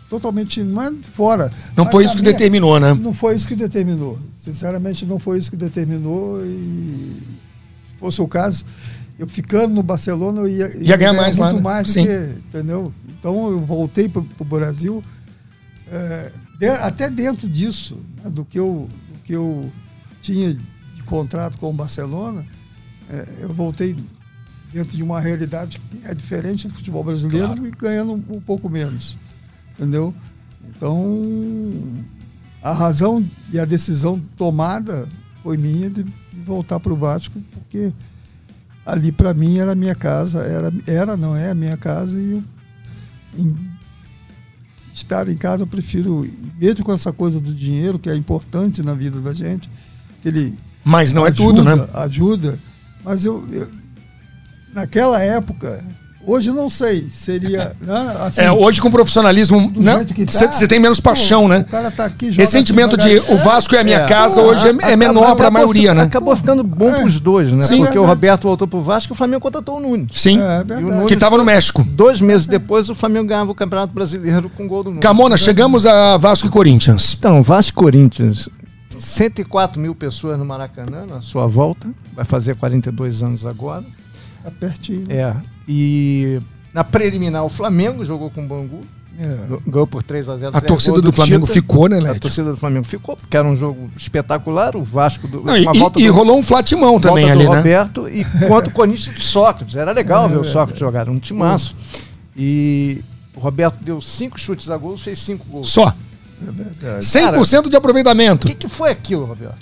totalmente não é fora. Não Mas foi isso que minha- determinou, né? Não foi isso que determinou. Sinceramente, não foi isso que determinou. E se fosse o caso, eu ficando no Barcelona, eu ia, Ia ganhar mais lá, muito né? mais do Sim. que, entendeu? Então eu voltei para o Brasil, é, de- até dentro disso, né, do, que eu, do que eu tinha de contrato com o Barcelona, é, eu voltei dentro de uma realidade que é diferente do futebol brasileiro e ganhando um, um pouco menos, entendeu? Então, a razão e a decisão tomada foi minha de, de voltar para o Vasco, porque ali para mim era a minha casa, era, era não é a minha casa e eu, em estar em casa eu prefiro, mesmo com essa coisa do dinheiro que é importante na vida da gente, que ele Mas não é ajuda, tudo, né? Ajuda, mas eu, eu- naquela época, hoje não sei, seria né, assim, É, hoje com profissionalismo, né? tá, Você você tem menos pô, paixão, né? O cara tá aqui, joga Esse sentimento de o Vasco é a minha É. casa hoje é, é menor para a maioria, né? Acabou ficando bom É. pros dois, né? Sim. Porque o. Roberto voltou pro Vasco e o Flamengo contratou o Nunes. Sim. É, é o verdade. Nunes- Que estava no México. Dois meses depois, o Flamengo ganhava o Campeonato Brasileiro com gol do Nunes. Camona, chegamos a Vasco e Corinthians. Então, Vasco e Corinthians, 104 mil pessoas no Maracanã, na sua volta. Vai fazer 42 anos agora. Tá pertinho. É. E na preliminar, o Flamengo jogou com o Bangu. É. Ganhou por 3 a 0 A torcida gols do Flamengo ficou, né, A Lédio? torcida do Flamengo ficou, porque era um jogo espetacular. O Vasco do, Não, e, volta e do, rolou um flatimão também ali, do né? Roberto e contra o Corinthians de Sócrates. Era legal ver o Sócrates jogar, era um timaço. E o Roberto deu cinco chutes a gol, fez cinco gols. Só. É verdade. 100% de O aproveitamento. que, que foi aquilo, Roberto?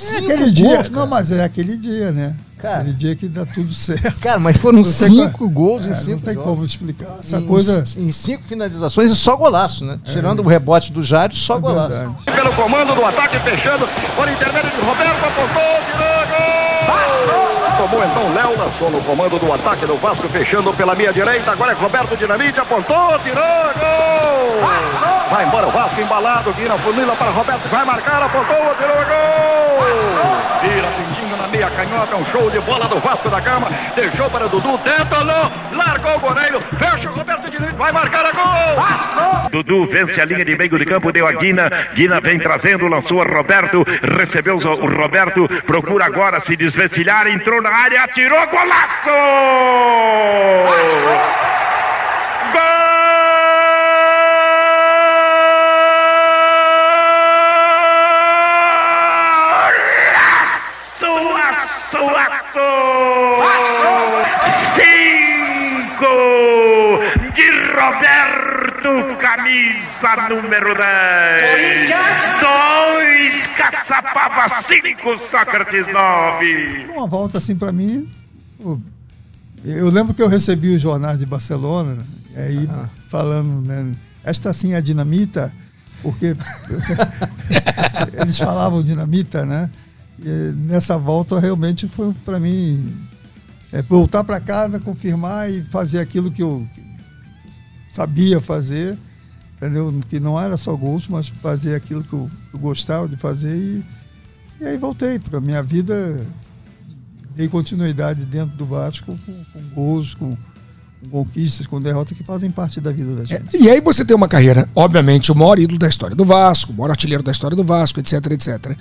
Cinco aquele dia. gols, não, cara. mas é aquele dia, né? Cara. aquele dia que dá tudo certo. Cara, mas foram Não cinco gols em É, cinco não tem jogos. como explicar. Essa em, coisa. em cinco finalizações e só golaço, né? Tirando o rebote do Jário, só é golaço. verdade. Pelo comando do ataque, fechando por intermédio de Roberto, apontou, tirou, gol! Tomou então Léo, lançou no comando do ataque do Vasco, fechando pela minha direita. Agora é Roberto Dinamite, apontou, tirou, gol! Vai embora o Vasco embalado, vira funila para Roberto, vai marcar, apontou, tirou, gol! Vira pintinho na meia canhota, um show de bola do Vasco da Gama, deixou para Dudu, detonou, largou o goleiro, fecha o Roberto Dinamite, vai marcar a gol! Dudu vence a linha de meio de campo, deu a Guina. Guina vem trazendo, lançou a Roberto, recebeu o Roberto, procura agora se desvencilhar, entrou na área, atirou, golaço! Golaço! Aço! Cinco de Roberto, camisa número 10. Dois, Caçapava, cinco, Sócrates, nove. Uma volta assim pra mim. eu lembro que eu recebi os jornais de Barcelona, né, aí falando, né? Esta sim é a dinamita, porque eles falavam dinamita, né? E nessa volta realmente foi para mim é, voltar para casa, confirmar e fazer aquilo que eu sabia fazer, entendeu? Que não era só gosto, mas fazer aquilo que eu, eu gostava de fazer e, e aí voltei para minha vida dei continuidade dentro do Vasco com, com gols, com, com conquistas, com derrotas que fazem parte da vida da gente. E aí você tem uma carreira, obviamente, o maior ídolo da história do Vasco, o maior artilheiro da história do Vasco, etc, etc.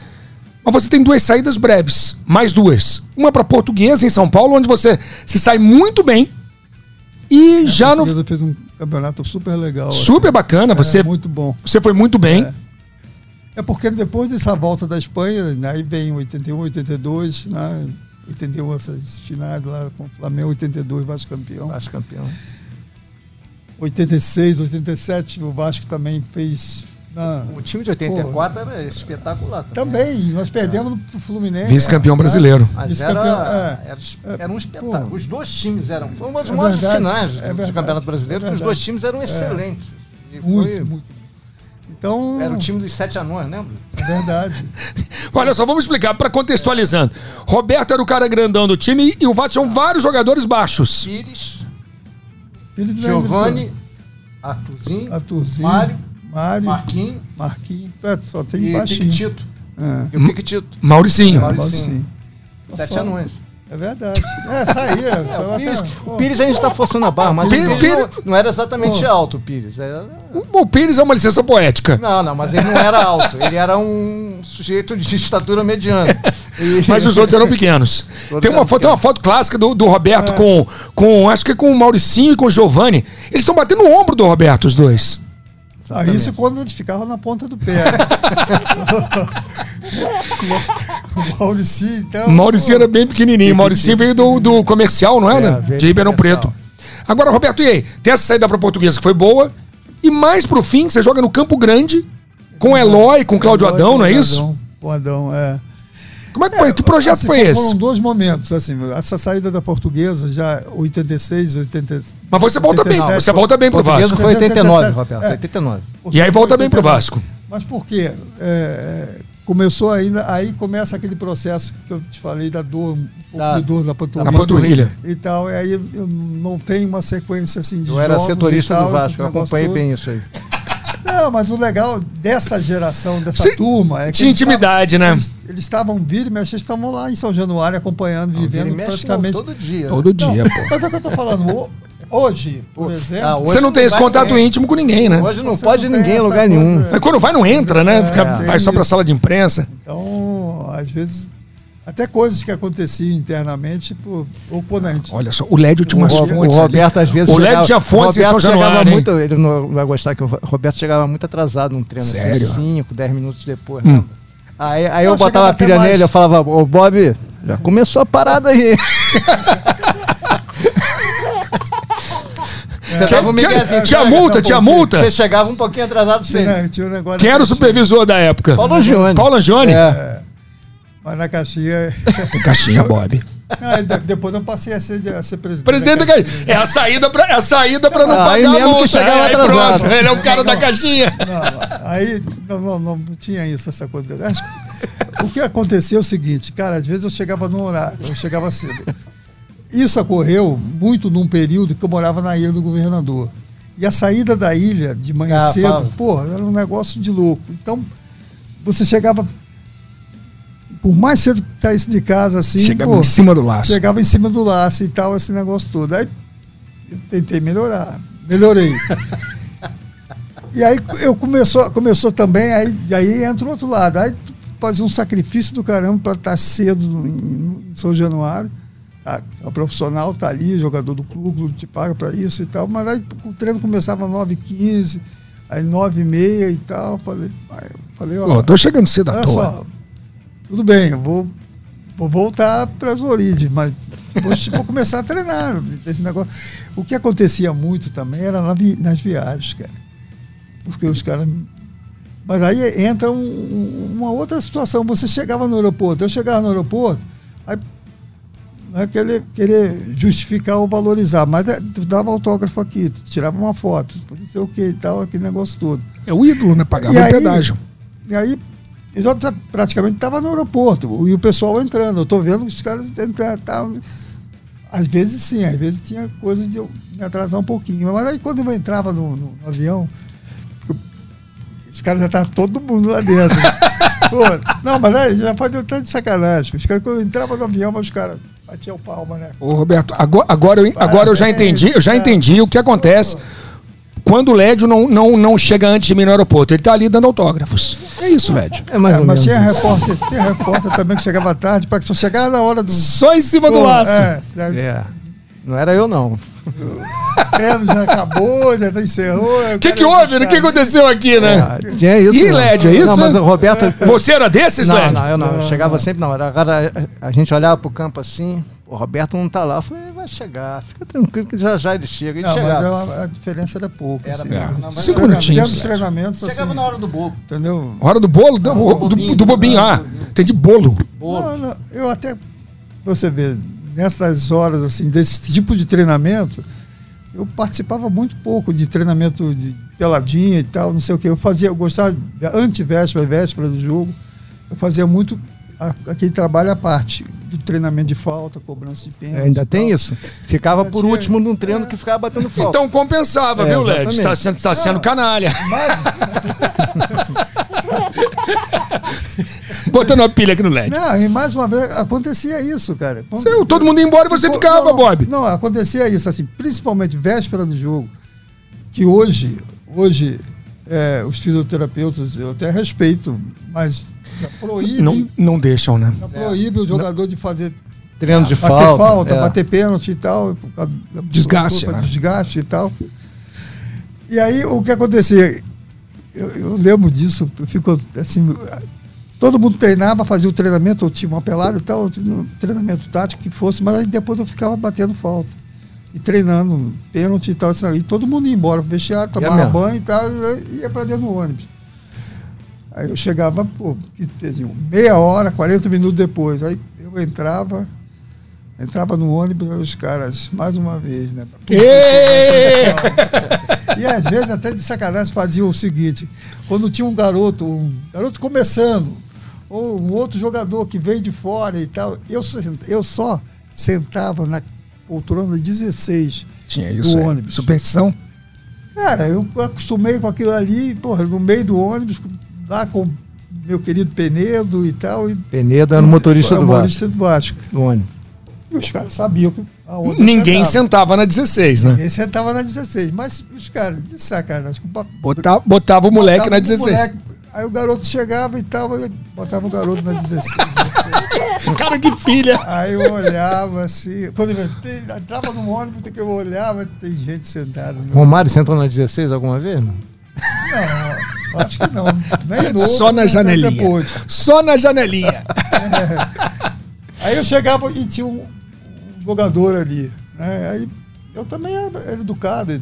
Mas você tem duas saídas breves, mais duas. Uma para Portuguesa em São Paulo, onde você se sai muito bem e já A no Portuguesa fez um campeonato super legal. super bacana, É, você muito bom. você foi muito bem. É. É porque depois dessa volta da Espanha, né, aí vem 81, 82, né? 81 essas finais lá com o Flamengo, 82 Vasco campeão. Vasco campeão. 86, 87 o Vasco também fez. Né, O time de 84 era espetacular também. também, nós perdemos pro Fluminense. Vice-campeão brasileiro. Mas era, é. era, es- era um espetáculo. pô. Os dois times eram. Foi uma das É maiores verdade, finais é do, do Campeonato Brasileiro, é porque os dois times eram excelentes. E Muito, foi- muito. Então, Era o time dos sete anões, lembra? é verdade. Olha só, vamos explicar para contextualizando. Roberto era o cara grandão do time e o Vasco tinha vários jogadores baixos. Pires, do Giovanni, Arthurzinho, Arthurzinho, Mário, Mário, Marquinhos Marquinhos. É, só tem e baixinho. Piquetito. É. E o Piquetito. Mauricinho. Mauricinho. Mauricinho. Sete Só- anos. É verdade. É, tá aí. É, É, o até- Pires, o Pires a gente tá forçando a barra, mas Pires- o Pires Pires- não, não era exatamente alto, o Pires. Era- O Pires é uma licença poética. Não, não, mas ele não era alto. Ele era um sujeito de estatura mediana. E- Mas os outros eram pequenos. Todos Tem uma, eram foto, tem uma foto clássica do, do Roberto com, com. Acho que é com o Mauricinho e com o Giovanni. Eles estão batendo no ombro do Roberto, os dois. Ah, isso quando eles ficavam na ponta do pé. o Mauricinho, então. Pô, era bem pequenininho. O Mauricinho veio do, do comercial, não É, era? veio De Ribeirão. Preto. Agora, Roberto, e aí? Tem essa saída pra portuguesa que foi boa. E mais pro fim, você joga no Campo Grande com Eloy, com Cláudio Adão, não é isso? O Adão, é. Como é que foi? Que projeto Assim, foi Foram esse? dois momentos, assim, essa saída da portuguesa, já 86, 80. Mas você volta bem, 87, você volta bem pro Portuguesa Vasco. foi 89, 87. Roberto. É. 89. E aí volta bem pro Vasco. Mas por quê? É, é, começou ainda, aí começa aquele processo que eu te falei da dor, um Da- de dor na panturrilha. Na panturrilha. E tal, e aí eu, não tenho uma sequência assim de Eu era setorista tal, do Vasco, eu acompanhei todo. bem isso aí. Não, mas o legal dessa geração, dessa Sim, turma, é que tinha intimidade, estavam- né? Eles, eles estavam vira e mexe, estavam lá em São Januário acompanhando, Vira vivendo mexe, praticamente. não, todo dia. né? Todo dia, pô. Mas é o que eu tô falando. ho- Hoje, por exemplo, Ah, hoje Você não tem esse contato ninguém. íntimo com ninguém, né? Hoje não Você pode não ninguém em lugar coisa- nenhum. Mas quando vai, não entra, né? Fica, É, vai só pra isso. sala de imprensa. então, às vezes, até coisas que aconteciam internamente, tipo, ou quando a gente. Olha só, o Lédio tinha O, umas Ro- fontes. o ali. Roberto às vezes O Lédio tinha fontes em o São Roberto chegava Januário. hein? muito, ele não vai gostar que o Roberto chegava muito atrasado num treino, Sério? assim, 5, 10 minutos depois. Hum. né? Aí, aí Não, eu botava chegava a pilha mais. nele, eu falava, ô Bob, já começou a parada aí. Você dava um Tinha, tinha você multa, chegava tinha pouquinho- multa. Você chegava um pouquinho atrasado sempre. Tinha, tinha um negócio Quem era o supervisor da época? Paulo Angione. Paulo Angione? É. Mas na caixinha. Tem caixinha, Bob. Ah, de- depois eu passei a ser, a ser presidente. Presidente da da caixinha. É a saída pra, é a saída pra não Ah, pagar a mesmo que multa. chegava É, aí atrasado. pronto, Ele é o cara da caixinha. Não, aí não, não, não, não tinha isso, essa coisa. O que aconteceu é o seguinte, cara, às vezes eu chegava no horário, eu chegava cedo. Isso ocorreu muito num período que eu morava na ilha do governador. E a saída da ilha de manhã Ah, cedo, fala. porra, era um negócio de louco. Então, você chegava. Por mais cedo que saísse de casa, assim. Chegava pô, em cima do laço. Chegava em cima do laço e tal, esse negócio todo. Aí eu tentei melhorar. Melhorei. e aí eu começou, começou também, aí, aí entra o outro lado. Aí fazia um sacrifício do caramba para estar cedo no- em, em São Januário. Tá? O profissional tá ali, jogador do clube, te paga para isso e tal. Mas aí o treino começava às 9h15, aí 9h30 e tal. Falei, falei, ó. Pô, tô chegando cedo à toa. só, tudo bem, eu vou, vou voltar para as origens, mas vou, vou começar a treinar esse negócio. O que acontecia muito também era na vi- nas viagens, cara. Porque os caras. Mas aí entra um- um- uma outra situação. Você chegava no aeroporto, eu chegava no aeroporto, aí não é querer, querer justificar ou valorizar, mas é, tu dava autógrafo aqui, tu tirava uma foto, não sei o que e tal, aquele negócio todo. É o ídolo, né? Pagava E aí- pedágio. E aí, eu praticamente estava no aeroporto, e o pessoal entrando. Eu estou vendo os caras entrando. Tá, às vezes sim, às vezes tinha coisas de eu me atrasar um pouquinho. Mas aí quando eu entrava no, no- no avião, os caras já estavam todo mundo lá dentro. Pô, não, mas aí já pode estar de sacanagem. Os caras, quando eu entrava no avião, os caras batiam palma, né? Ô, Roberto, agora, agora, eu, agora eu já entendi, eu já entendi o que acontece quando o Lédio não, não, não chega antes de mim no aeroporto. Ele tá ali dando autógrafos. É isso, Lédio. É mais É, ou mas menos tinha isso. repórter, tinha repórter também que chegava tarde, para que só chegava na hora do. Só em cima do Pô, laço. É, É. Não era eu, não. O treino já acabou, já tá encerrou. O que, que houve? O que aconteceu aqui, né? Ah, tinha isso. Ih, não. Lédio, é isso? Não, mas o Roberto. Você era desses, Não, Lédio? não, eu não. Eu chegava sempre na hora. Agora a a gente olhava pro campo assim, o Roberto não tá lá. Eu falei, vai chegar, fica tranquilo que já já ele chega. Ele Não, mas a, a diferença era pouca. Era assim, né? Não, mas Cinco minutinhos, assim, Chegava na hora do bobo. entendeu? Hora do bolo? Do, do, do, bobinho, do bobinho, ah. Entendi, bolo. Bolo. Não, não, eu até, você vê, nessas horas assim, desse tipo de treinamento, eu participava muito pouco de treinamento de peladinha e tal, não sei o que. Eu fazia, eu gostava, antivéspera, véspera do jogo, eu fazia muito aquele trabalho à parte, do treinamento de falta, cobrança de pênalti. Ainda tem tal. isso. Ficava por tinha- último num treino que ficava batendo falta. Então compensava, É, viu, Lédio? exatamente. Tá sendo, tá sendo canalha. Botando uma pilha aqui no Lédio. Não, e mais uma vez acontecia isso, cara. Você- todo mundo ia embora e você ficava, não, Bob. Não, acontecia isso, assim, principalmente véspera do jogo, que hoje, hoje, é, os fisioterapeutas, eu até respeito, mas já proíbe, Não, não deixam, né? já proíbe o jogador de fazer Treino de bater falta. falta, é. bater pênalti e tal. por causa da- Desgaste, por causa né? do Desgaste e tal. E aí o que acontecia? Eu, eu lembro disso, eu fico assim. Todo mundo treinava, fazia o treinamento, eu tinha uma pelada e tal, eu tinha um treinamento tático que fosse, mas aí depois eu ficava batendo falta. E treinando, pênalti e tal, assim, e todo mundo ia embora pro vestiário, tomava mesmo? banho e tal, e ia pra dentro do ônibus. Aí eu chegava, pô, meia hora, 40 minutos depois. Aí eu entrava, entrava no ônibus, os caras, mais uma vez, né? E às vezes até de sacanagem faziam o seguinte, quando tinha um garoto, um garoto começando, ou um outro jogador que veio de fora e tal, eu, eu só sentava na poltrona 16 Tinha do isso. é. ônibus. Superstição? Cara, eu acostumei com aquilo ali, porra, no meio do ônibus, lá com meu querido Penedo e tal. E, Penedo era o motorista do Vasco. motorista do Vasco. Do ônibus. E os caras sabiam que Ninguém sentava. sentava na 16, né? Ninguém sentava na 16. Mas os caras, de sacanagem. Botava, botava o moleque botava na o 16. moleque, aí o garoto chegava e tal, eu botava o garoto na 16. Cara, que filha! aí eu olhava assim. Quando eu entrava no ônibus, que eu olhava, tem gente sentada. no- Romário sentou na 16 alguma vez? Não? Não, acho que não. Nem novo, Só na nem janelinha. Depois. Só na janelinha. Aí eu chegava e tinha um, um jogador ali. Né? Aí eu também era, era educado. Eu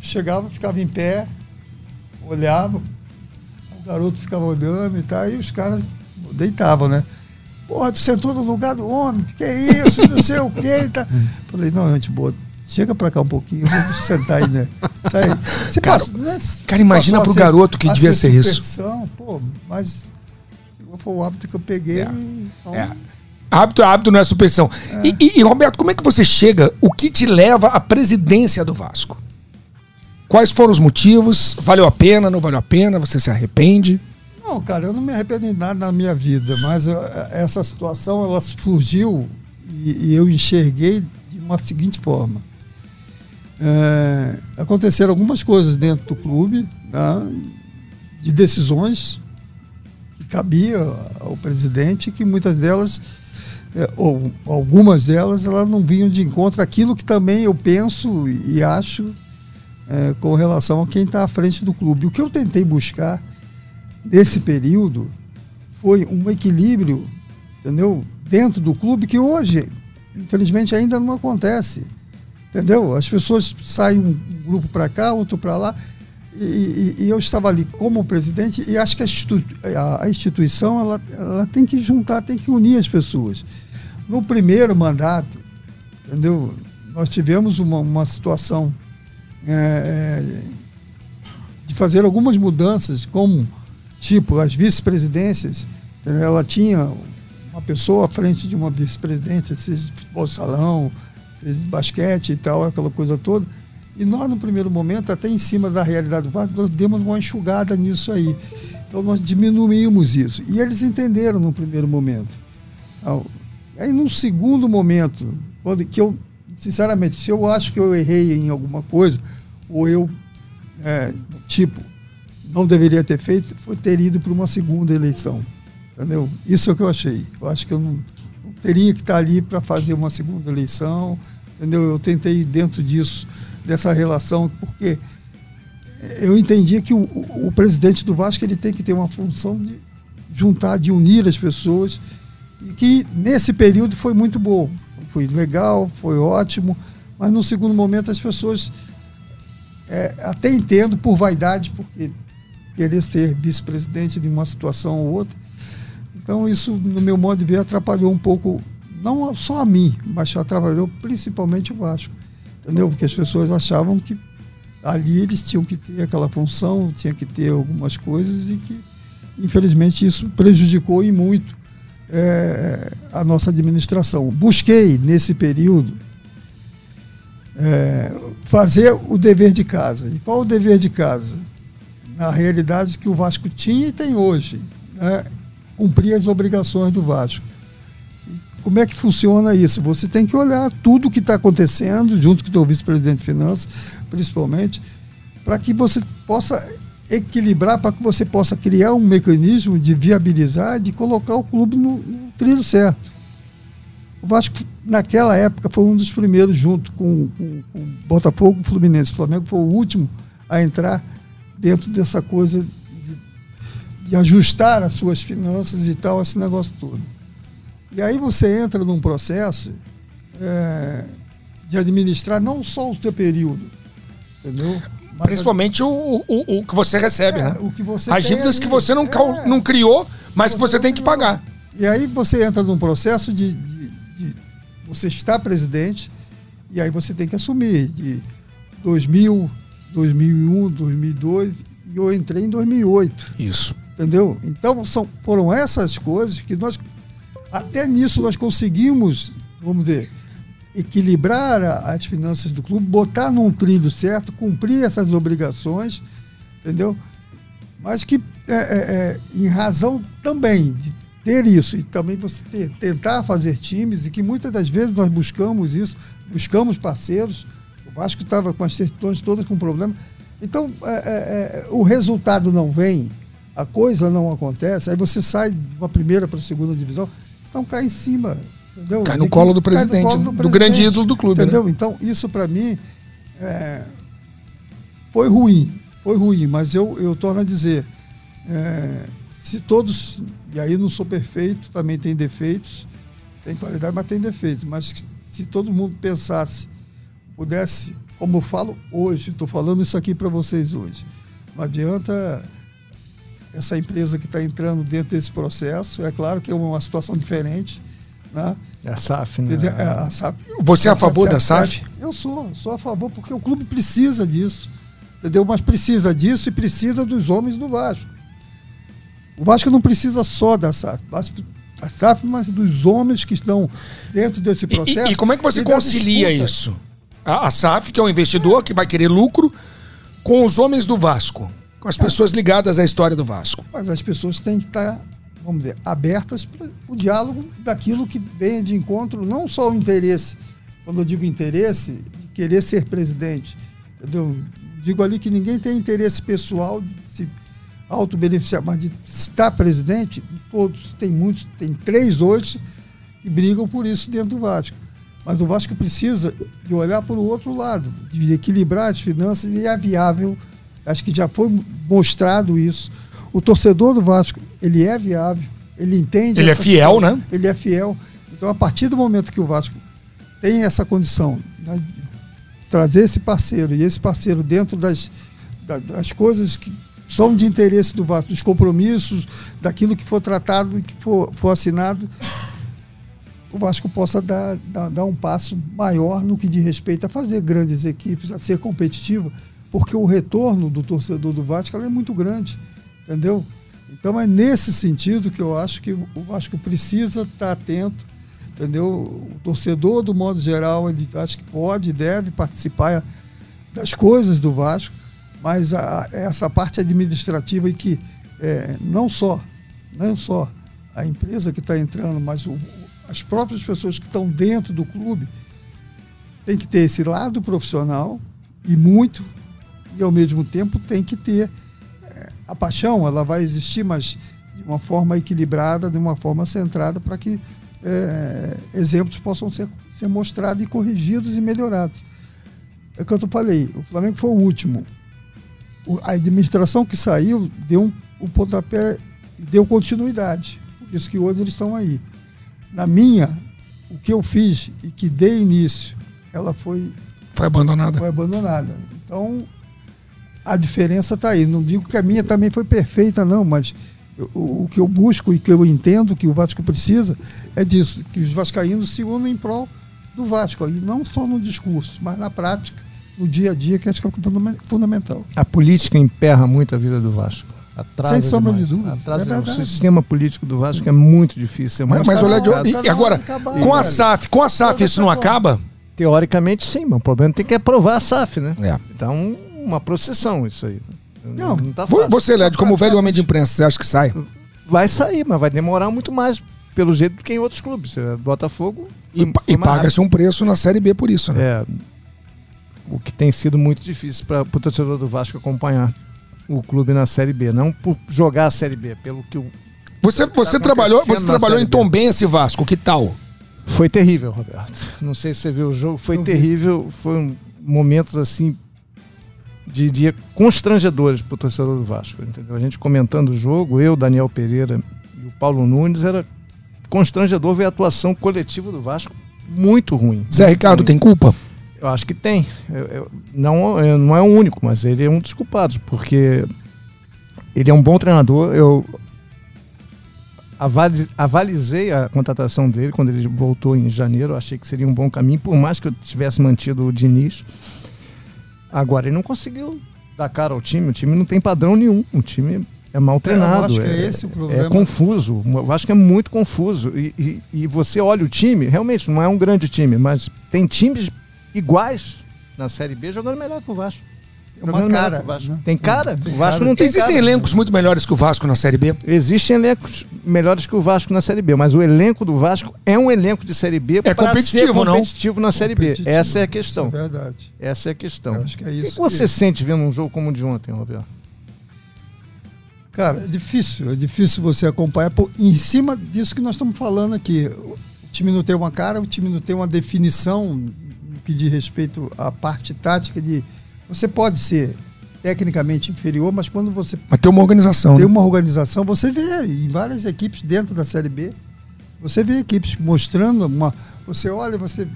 chegava, ficava em pé, olhava, o garoto ficava olhando e tal, e os caras deitavam, né? porra, tu sentou no lugar do homem, que é isso, não sei o quê. Tá. Falei, não, gente boa, chega pra cá um pouquinho, eu sentar aí, né? Sai. Você Cara, passou, né? cara, imagina passou pro ser- garoto que devia ser isso. Pô, mas foi o hábito que eu peguei. É. então, É. Hábito é hábito, não é superstição. E, e- e, Roberto, como é que você chega? O que te leva à presidência do Vasco? Quais foram os motivos? Valeu a pena, não valeu a pena? Você se arrepende? Não, cara, eu não me arrependo de nada na minha vida, mas eu- essa situação ela surgiu e, e eu enxerguei de uma seguinte forma. É, aconteceram algumas coisas dentro do clube, né, de decisões que cabia ao presidente, que muitas delas, é, ou algumas delas, elas não vinham de encontro àquilo que também eu penso e acho é, com relação a quem está à frente do clube. O que eu tentei buscar nesse período foi um equilíbrio, entendeu? Dentro do clube que hoje, infelizmente, ainda não acontece. Entendeu? As pessoas saem um grupo para cá, outro para lá, e, e- e eu estava ali como presidente e acho que a, a instituição ela, ela tem que juntar, tem que unir as pessoas. No primeiro mandato, entendeu? Nós tivemos uma, uma situação é, é, de fazer algumas mudanças, como tipo as vice-presidências, ela tinha uma pessoa à frente de uma vice-presidente, seja de futebol salão, seja de basquete e tal, aquela coisa toda. E nós, no primeiro momento, até em cima da realidade do Vasco, nós demos uma enxugada nisso aí. Então, nós diminuímos isso. E eles entenderam no primeiro momento. Então, aí, num segundo momento, quando que eu, sinceramente, se eu acho que eu errei em alguma coisa, ou eu, é, tipo, não deveria ter feito, foi ter ido para uma segunda eleição. Entendeu? Isso é o que eu achei. Eu acho que eu não, não teria que estar ali para fazer uma segunda eleição. Entendeu? Eu tentei dentro disso, dessa relação, porque eu entendia que o, o- o presidente do Vasco ele tem que ter uma função de juntar, de unir as pessoas, e que nesse período foi muito bom. Foi legal, foi ótimo, mas no segundo momento as pessoas é, até entendo por vaidade, porque querer ser vice-presidente de uma situação ou outra. Então isso, no meu modo de ver, atrapalhou um pouco, não só a mim, mas atrapalhou principalmente o Vasco. Entendeu? Porque as pessoas achavam que ali eles tinham que ter aquela função, tinha que ter algumas coisas e que, infelizmente, isso prejudicou e muito é, a nossa administração. Busquei, nesse período, é, fazer o dever de casa. E qual o dever de casa? Na realidade que o Vasco tinha e tem hoje. Né? Cumprir as obrigações do Vasco. Como é que funciona isso? Você tem que olhar tudo o que está acontecendo, junto com o teu vice-presidente de finanças, principalmente, para que você possa equilibrar, para que você possa criar um mecanismo de viabilizar, de colocar o clube no, no trilho certo. O Vasco, naquela época, foi um dos primeiros, junto com, com, com Botafogo e Fluminense. O Flamengo foi o último a entrar dentro dessa coisa de, de ajustar as suas finanças e tal, esse negócio todo. E aí você entra num processo é, de administrar não só o seu período, entendeu? Mas Principalmente o, o, o que você recebe, é, né? o que você As dívidas que ali. você não, É. não criou, mas que Você tem que pagar. E aí você entra num processo de, de- de- você está presidente e aí você tem que assumir de 2000, 2001, 2002 e eu entrei em 2008, Isso. entendeu? Então são, foram essas coisas que nós até nisso nós conseguimos, vamos ver, equilibrar as finanças do clube, botar num trilho certo, cumprir essas obrigações, entendeu? Mas que é, é, é, em razão também de ter isso e também você ter- tentar fazer times e que muitas das vezes nós buscamos isso, buscamos parceiros. O Vasco estava com as questões todas com problema. Então é, é, é, o resultado não vem, a coisa não acontece. Aí você sai de uma primeira para a segunda divisão, então cai em cima. Entendeu? Cai no colo do cai no presidente, colo do grande ídolo do clube, né? Entendeu? Então, isso para mim é, foi ruim. Foi ruim, mas eu, eu torno a dizer: é, se todos, e aí não sou perfeito, também tem defeitos, tem qualidade, mas tem defeitos, mas se todo mundo pensasse, pudesse, como eu falo hoje, estou falando isso aqui para vocês hoje, não adianta essa empresa que está entrando dentro desse processo. É claro que é uma situação diferente. Né? É a SAF, né? É a SAF. Você é a favor da SAF? Eu sou, sou a favor, porque o clube precisa disso. Entendeu? Mas precisa disso e precisa dos homens do Vasco. O Vasco não precisa só da SAF, da SAF, mas dos homens que estão dentro desse processo. E, e como é que você concilia isso? A, a SAF, que é um investidor que vai querer lucro, com os homens do Vasco, com as pessoas ligadas à história do Vasco. Mas as pessoas têm que estar, vamos dizer, abertas para o diálogo daquilo que vem de encontro, não só o interesse, quando eu digo interesse, querer ser presidente, entendeu? Digo ali que ninguém tem interesse pessoal de se auto-beneficiar, mas de estar presidente, todos, tem muitos, tem três hoje que brigam por isso dentro do Vasco. Mas o Vasco precisa de olhar para o outro lado, de equilibrar as finanças e é viável. Acho que já foi mostrado isso. O torcedor do Vasco, ele é viável, ele entende. Ele é fiel, questão, né? Ele é fiel. Então, a partir do momento que o Vasco tem essa condição né, de trazer esse parceiro, e esse parceiro dentro das, das coisas que são de interesse do Vasco, dos compromissos, daquilo que for tratado e que for, for assinado, o Vasco possa dar, dar, dar, um passo maior no que diz respeito a fazer grandes equipes, a ser competitivo, porque o retorno do torcedor do Vasco é muito grande, entendeu? Então é nesse sentido que eu acho que o Vasco precisa estar atento, entendeu? O torcedor, do modo geral, ele acho que pode e deve participar das coisas do Vasco, mas a, essa parte administrativa e que é, não só, não só a empresa que está entrando, mas o, as próprias pessoas que estão dentro do clube tem que ter esse lado profissional e muito, e ao mesmo tempo tem que ter a paixão, ela vai existir, mas de uma forma equilibrada, de uma forma centrada, para que é, exemplos possam ser, ser mostrados e corrigidos e melhorados. É o que eu falei, o Flamengo foi o último a administração que saiu deu um, um pontapé deu continuidade. Por isso que hoje eles estão aí. Na minha, o que eu fiz e que dei início, ela foi. Foi abandonada. Foi abandonada. Então, a diferença está aí. Não digo que a minha também foi perfeita, não, mas o, o, que eu busco e que eu entendo que o Vasco precisa é disso, que os vascaínos se unem em prol do Vasco. E não só no discurso, mas na prática no dia a dia, que acho que é fundamental. A política emperra muito a vida do Vasco. Atrasa Sem sombra demais. de dúvida. Atrasa, é o sistema político do Vasco é muito difícil. É mas, mas olha, e, agora, acabar, com a SAF, com a SAF isso não acaba? Teoricamente sim, mas o problema é tem que aprovar a SAF, né? É. Então, uma procissão isso aí. Não, não tá fácil. Você, Led, como velho homem de imprensa, você acha que sai? Vai sair, mas vai demorar muito mais, pelo jeito, do que em outros clubes. Botafogo. E, e paga-se um preço na Série B por isso, né? É o que tem sido muito difícil para o torcedor do Vasco acompanhar o clube na Série B. Não por jogar a Série B, pelo que o. Você, você tá trabalhou, você trabalhou em Tombense Vasco, que tal? Foi terrível, Roberto. Não sei se você viu o jogo, foi Eu terrível. Vi. Foi momentos assim de dia constrangedores para o torcedor do Vasco. Entendeu? A gente comentando o jogo, eu, Daniel Pereira e o Paulo Nunes, era constrangedor ver a atuação coletiva do Vasco muito ruim. Zé Ricardo ruim. tem culpa? Eu acho que tem. Eu, eu, não, eu, não é o único, mas ele é um dos culpados, porque ele é um bom treinador. Eu avalizei a contratação dele quando ele voltou em janeiro. Achei que seria um bom caminho, por mais que eu tivesse mantido o Diniz. Agora, ele não conseguiu dar cara ao time. O time não tem padrão nenhum. O time é mal treinado. É, eu acho que é, é esse o problema. É confuso. Eu acho que é muito confuso. E, e, e, você olha o time, realmente não é um grande time, mas tem times iguais na Série B jogando melhor que o Vasco. É uma cara. Né? Tem cara? o Vasco não tem Existem cara. elencos muito melhores que o Vasco na Série B? Existem elencos melhores que o Vasco na Série B, mas o elenco do Vasco é um elenco de Série B é competitivo, competitivo não? na Série B. Essa é a questão. É verdade. Essa é a questão. Eu acho que é isso. O que você sente vendo um jogo como o de ontem, Roberto? Cara, é difícil. É difícil você acompanhar por, em cima disso que nós estamos falando aqui. O time não tem uma cara, o time não tem uma definição que diz respeito à parte tática de você pode ser tecnicamente inferior, mas quando você mas tem uma organização, tem né? uma organização, você vê em várias equipes dentro da série B, você vê equipes mostrando uma, você olha, você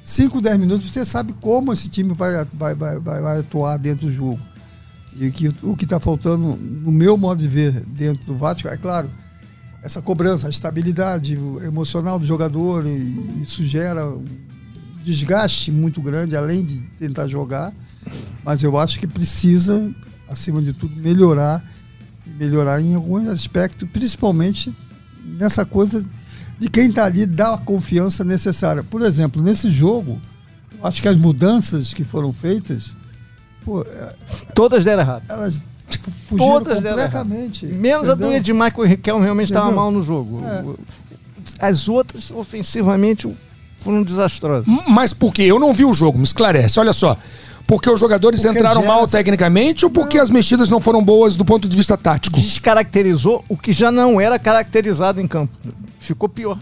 5, 10 minutos, você sabe como esse time vai, vai, vai, vai, atuar dentro do jogo. E que o que está faltando, no meu modo de ver, dentro do Vasco, é claro, essa cobrança, a estabilidade emocional do jogador, e isso gera um desgaste muito grande, além de tentar jogar. Mas eu acho que precisa, acima de tudo, melhorar melhorar em alguns aspectos, principalmente nessa coisa de quem está ali dar a confiança necessária. Por exemplo, nesse jogo, acho que as mudanças que foram feitas, pô, é, todas deram errado. Elas tipo, fugiram Todas completamente. Menos entendeu? a do Edmar que o Riquelme realmente estava mal no jogo. É. As outras, ofensivamente, foram desastrosas. Mas por quê? Eu não vi o jogo, me esclarece. Olha só. Porque os jogadores porque entraram mal tecnicamente ou porque não. as mexidas não foram boas do ponto de vista tático? Descaracterizou o que já não era caracterizado em campo. Ficou pior.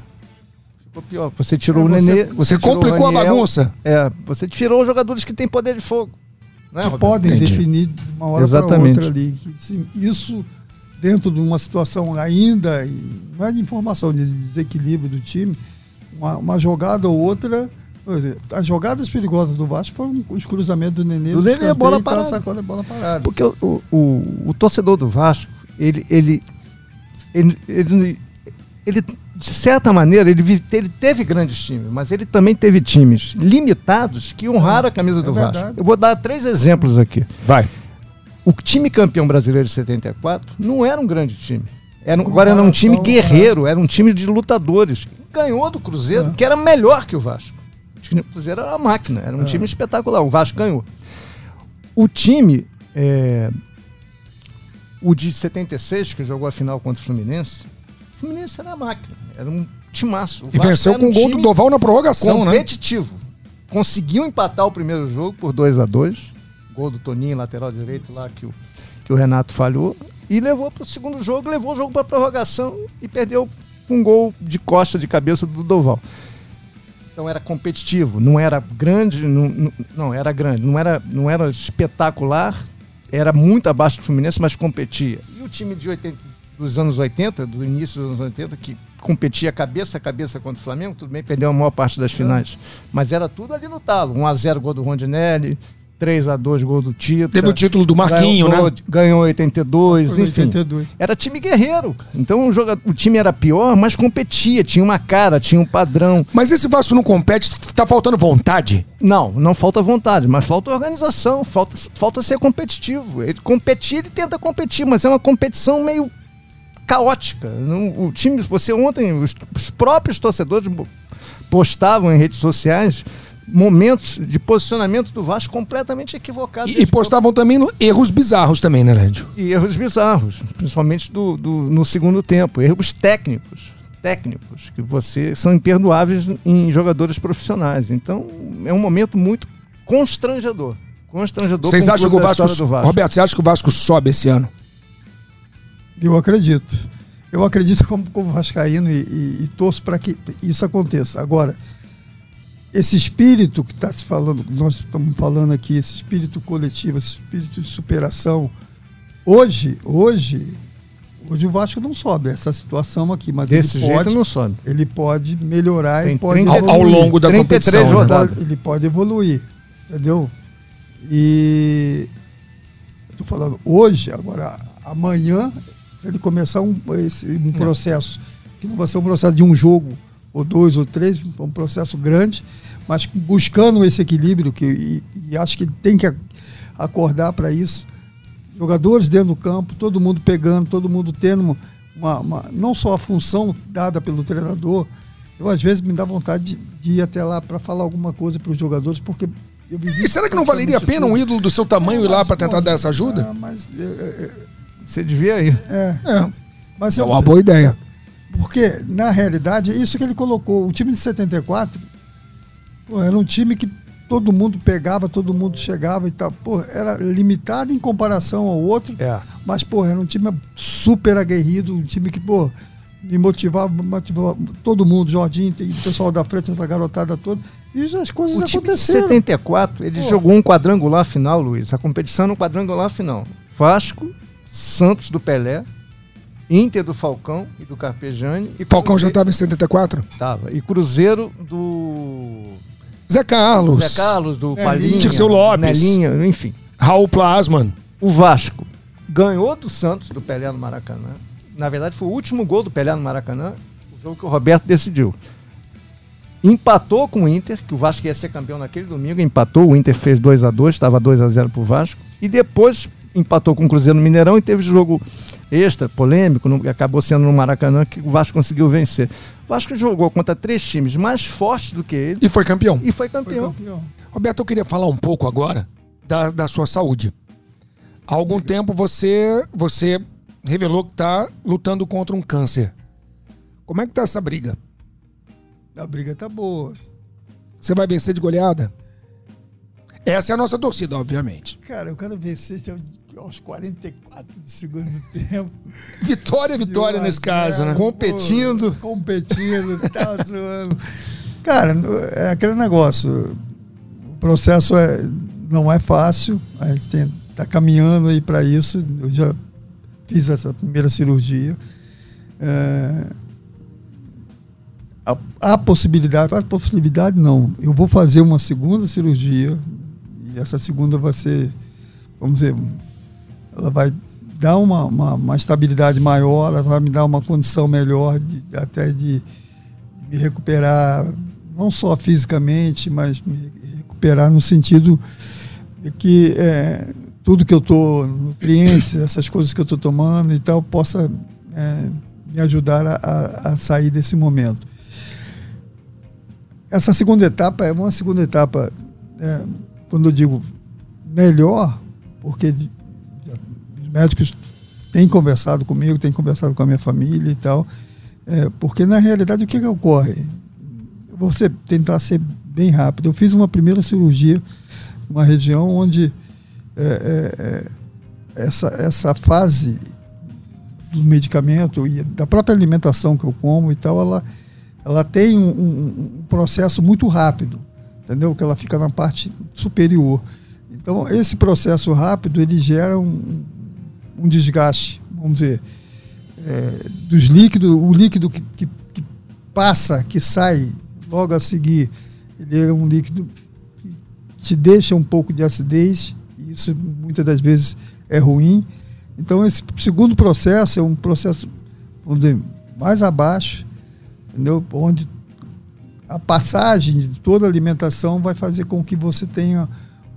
Ficou pior. Você tirou é, o Nenê. Você, você complicou a bagunça. É, você tirou os jogadores que têm poder de fogo. Né, que podem Entendi. definir de uma hora para outra ali. Isso dentro de uma situação ainda, não é de informação, de desequilíbrio do time, uma, uma jogada ou outra as jogadas perigosas do Vasco foram os cruzamentos do Nenê. Do Nenê, bola parada. Sacou, bola parada. Porque o, o, o, o, torcedor do Vasco, ele, ele, ele, ele, ele, de certa maneira, ele, ele teve grandes times, mas ele também teve times limitados que honraram a camisa do é Vasco. Eu vou dar três exemplos aqui. Vai. O time campeão brasileiro de 74 não era um grande time. Era, agora era um time guerreiro, era um time de lutadores. Ganhou do Cruzeiro, é. que era melhor que o Vasco. O Cruzeiro era uma máquina, era um é. time espetacular. O Vasco ganhou. O time, é, o de 76, que jogou a final contra o Fluminense, o Fluminense era uma máquina, era um timaço. O e Vasco venceu com um gol do Doval na prorrogação, competitivo. né? Competitivo. Conseguiu empatar o primeiro jogo por 2 a 2 Gol do Toninho, lateral direito lá que o, que o Renato falhou. E levou para o segundo jogo, levou o jogo para prorrogação e perdeu com um gol de costa de cabeça do Doval. Então era competitivo, não era grande, não, não, era grande, não era, não era espetacular, era muito abaixo do Fluminense, mas competia. E o time de 80, dos anos 80, do início dos anos 80, que competia cabeça a cabeça contra o Flamengo, tudo bem, perdeu a maior parte das finais. Mas era tudo ali no talo. 1x0 gol do Rondinelli, 3 a 2 gol do Tito. Teve o título do Marquinho, ganhou, né? Ganhou 82, Foi enfim. 82. Era time guerreiro. Então o, joga, o time era pior, mas competia, tinha uma cara, tinha um padrão. Mas esse Vasco não compete, tá faltando vontade? Não, não falta vontade, mas falta organização, falta, falta ser competitivo. Ele competir, ele tenta competir, mas é uma competição meio caótica. o time, você ontem, os, os próprios torcedores postavam em redes sociais momentos de posicionamento do Vasco completamente equivocados. E, e postavam também erros bizarros também, né, Lédio? E erros bizarros, principalmente do, do, no segundo tempo. Erros técnicos, técnicos, que você são imperdoáveis em jogadores profissionais. Então, é um momento muito constrangedor. Constrangedor. Vocês acham que o Vasco, Vasco, Roberto, você acha que o Vasco sobe esse ano? Eu acredito. Eu acredito como, como Vascaíno e, e, e torço para que isso aconteça. Agora, esse espírito que está se falando, nós estamos falando aqui, esse espírito coletivo, esse espírito de superação, hoje, hoje, hoje o Vasco não sobe essa situação aqui, mas desse ele jeito pode, não sobe. Ele pode melhorar, Tem pode 30, ao, ao, longo da competição, né? ele pode evoluir, entendeu? E estou falando hoje, agora amanhã ele começar um, esse, um processo que não vai ser um processo de um jogo ou dois ou três, um processo grande, mas buscando esse equilíbrio que e, e acho que tem que acordar para isso. Jogadores dentro do campo, todo mundo pegando, todo mundo tendo uma, uma, não só a função dada pelo treinador. Eu às vezes me dá vontade de, de ir até lá para falar alguma coisa para os jogadores, porque e será que não valeria a pena um ídolo do seu tamanho é, ir lá para tentar dar essa ajuda? É, mas é, é, é, você devia ir. É. é. Mas é uma boa ideia. Porque, na realidade, é isso que ele colocou. O time de 74 pô, era um time que todo mundo pegava, todo mundo chegava e tal. Pô, era limitado em comparação ao outro. É. Mas, pô, era um time super aguerrido, um time que, pô, me motivava, motivava todo mundo, Jorginho, o pessoal da frente, essa garotada toda. E as coisas o aconteceram. Em 74, ele pô. jogou um quadrangular final, Luiz. A competição no quadrangular final. Vasco, Santos do Pelé, Inter do Falcão e do Carpejani. E Falcão Cruzeiro... já estava em 74? Tava. E Cruzeiro do. Zé Carlos. Zé Carlos, do Palinha. Dirceu Lopes. Nelinha, enfim. Raul Plasman. o Vasco ganhou do Santos, do Pelé no Maracanã. Na verdade, foi o último gol do Pelé no Maracanã, o jogo que o Roberto decidiu. Empatou com o Inter, que o Vasco ia ser campeão naquele domingo, empatou, o Inter fez 2 a 2 estava 2 a 0 pro Vasco. E depois empatou com o Cruzeiro no Mineirão e teve jogo extra, polêmico, no, acabou sendo no Maracanã que o Vasco conseguiu vencer. O Vasco jogou contra três times mais fortes do que ele E foi campeão. e foi campeão. Roberto, eu queria falar um pouco agora da, da sua saúde. Há algum tempo você, você revelou que está lutando contra um câncer. Como é que tá essa briga? A briga tá boa. Você vai vencer de goleada? Essa é a nossa torcida, obviamente. Cara, eu quero vencer aos 44 do segundo tempo. Vitória é vitória nesse caso, né? Competindo. pô, competindo, tá zoando. Cara, é aquele negócio. O processo é, não é fácil. A gente tem, tá caminhando aí para isso. Eu já fiz essa primeira cirurgia. É, a, a possibilidade, a possibilidade não. Eu vou fazer uma segunda cirurgia e essa segunda vai ser, vamos dizer, ela vai dar uma, uma, uma estabilidade maior, ela vai me dar uma condição melhor de, até de me recuperar, não só fisicamente, mas me recuperar no sentido de que é, tudo que eu estou, nutrientes, essas coisas que eu estou tomando e tal, possa é, me ajudar a, a, sair desse momento. Essa segunda etapa é uma segunda etapa, é, quando eu digo melhor, porque médicos têm conversado comigo, têm conversado com a minha família e tal, é, porque na realidade o que, que ocorre? Eu vou tentar ser bem rápido. Eu fiz uma primeira cirurgia numa região onde é, é, é, essa, essa fase do medicamento e da própria alimentação que eu como e tal, ela, ela tem um- um processo muito rápido, entendeu? Que ela fica na parte superior. Então, esse processo rápido, ele gera um, um desgaste, vamos dizer, é, dos líquidos, o líquido que, que- que passa, que sai logo a seguir, ele é um líquido que te deixa um pouco de acidez, e isso muitas das vezes é ruim. Então, esse segundo processo é um processo, vamos dizer, mais abaixo, entendeu? Onde a passagem de toda a alimentação vai fazer com que você tenha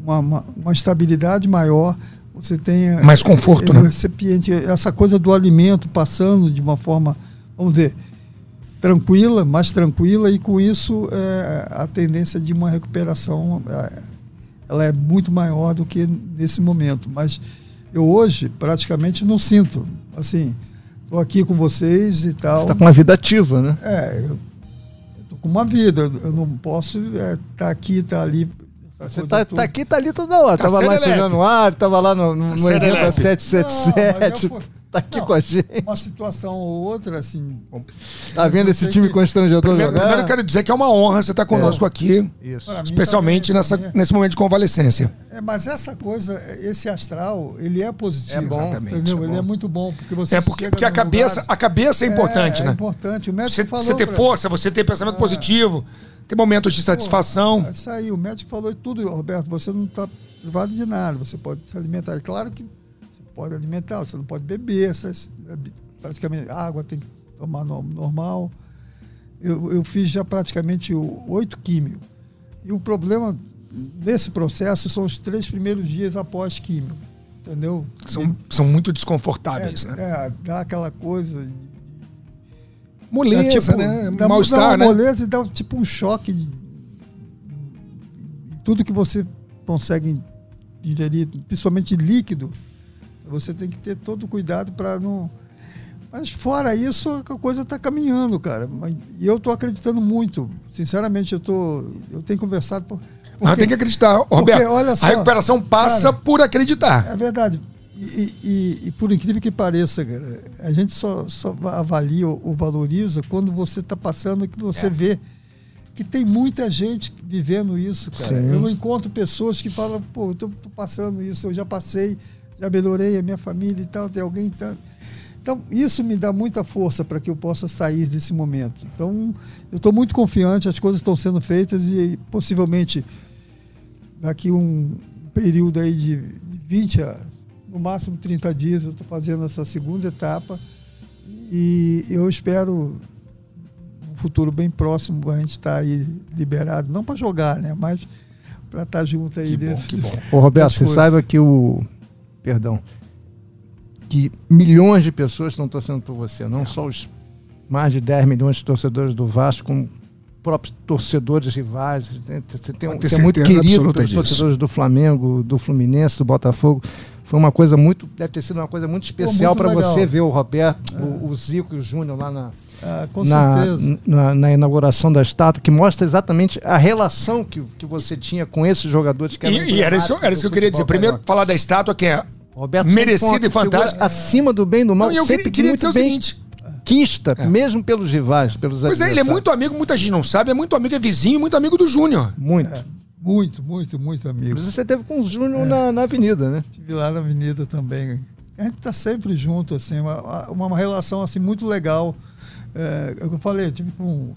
uma, uma, uma estabilidade maior, você tenha Mais conforto, né? recipiente, essa coisa do alimento passando de uma forma, vamos dizer, tranquila, mais tranquila, e com isso eh, a tendência de uma recuperação eh, ela é muito maior do que nesse momento. Mas eu hoje praticamente não sinto. Assim, estou aqui com vocês e tal. Está com uma vida ativa, né? É, eu estou com uma vida, eu- eu não posso estar aqui, estar ali. Você tá, tá aqui, tá ali toda hora. Tá tava lá em São. Januário, tava lá no, no, no serelepe. evento da Não, mas 777. eu fui- tá aqui não, com a gente. Uma situação ou outra, assim. Tá vendo esse time que- constrangedor Primeiro, jogar? primeiro eu quero dizer que é uma honra você estar conosco aqui, Isso. especialmente também, nessa, nesse momento de convalescência. é- é, mas essa coisa, esse astral, ele é positivo. É bom, exatamente, Entendeu? é ele bom. é muito bom. Porque você É porque, porque a cabeça, lugar- a cabeça é importante, é, né? É importante. O médico Você, falou. você ter pra- força, você ter pensamento positivo, ter momentos de satisfação. É Isso aí, o médico falou tudo, Roberto, você não está privado de nada, você pode se alimentar. É claro que você pode alimentar, você não pode beber, essas, é, praticamente água tem que tomar no- normal. Eu, eu fiz já praticamente oito químio. E o problema desse processo são os três primeiros dias após químio, entendeu? São, são muito desconfortáveis, é, né? é, dá aquela coisa... Moleza, dá, tipo, né? dá- Mal-estar, né? moleza e dá tipo um choque de, tudo que você consegue ingerir, principalmente líquido, você tem que ter todo o cuidado para não. Mas fora isso, a coisa está caminhando, cara. E eu estou acreditando muito. Sinceramente, eu tô, eu tenho conversado. Por, Mas tem que acreditar, Roberto. olha só, a recuperação passa cara, por acreditar. é verdade. E, e- e por incrível que pareça, cara, a gente só, só avalia ou, ou valoriza quando você está passando que você É. vê que tem muita gente vivendo isso, cara. Sim. Eu encontro pessoas que falam, pô, eu tô, passando isso, eu já passei, já melhorei a minha família e tal, tem alguém tá. Então, isso me dá muita força para que eu possa sair desse momento. Então, eu estou muito confiante, as coisas estão sendo feitas e possivelmente daqui um período aí de 20 a no máximo 30 dias. Eu estou fazendo essa segunda etapa e eu espero um futuro bem próximo a gente estar tá aí liberado, não para jogar, né? Mas para estar tá junto aí que dentro. Bom, que bom. Ô, Roberto, você saiba que o. Perdão. Que milhões de pessoas estão torcendo por você, não só os mais de 10 milhões de torcedores do Vasco, como próprios torcedores rivais. Você, tem, você é muito querido pelos disso. torcedores do Flamengo, do Fluminense, do Botafogo. Foi uma coisa muito. Deve ter sido uma coisa muito especial para você ver o Roberto, é. o, o, Zico e o Júnior lá na. Ah, com na, na, na, inauguração da estátua, que mostra exatamente a relação que, que você tinha com esses jogadores que eram E, e era isso, era isso que eu queria dizer. Primeiro, falar da estátua, que é Roberto merecida e fantástica. Acima do bem e do mal. Não, eu queria, queria dizer bem, o seguinte: conquista, é. mesmo pelos rivais, pelos Pois é, ele é muito amigo, muita gente não sabe, é muito amigo, é vizinho, muito amigo do Júnior. Muito. É, muito, muito, muito amigo. Mas você teve com o Júnior é. na, na avenida, né? Estive lá na avenida também. A gente está sempre junto, assim, uma, uma relação assim muito legal. É, eu falei, eu tive com.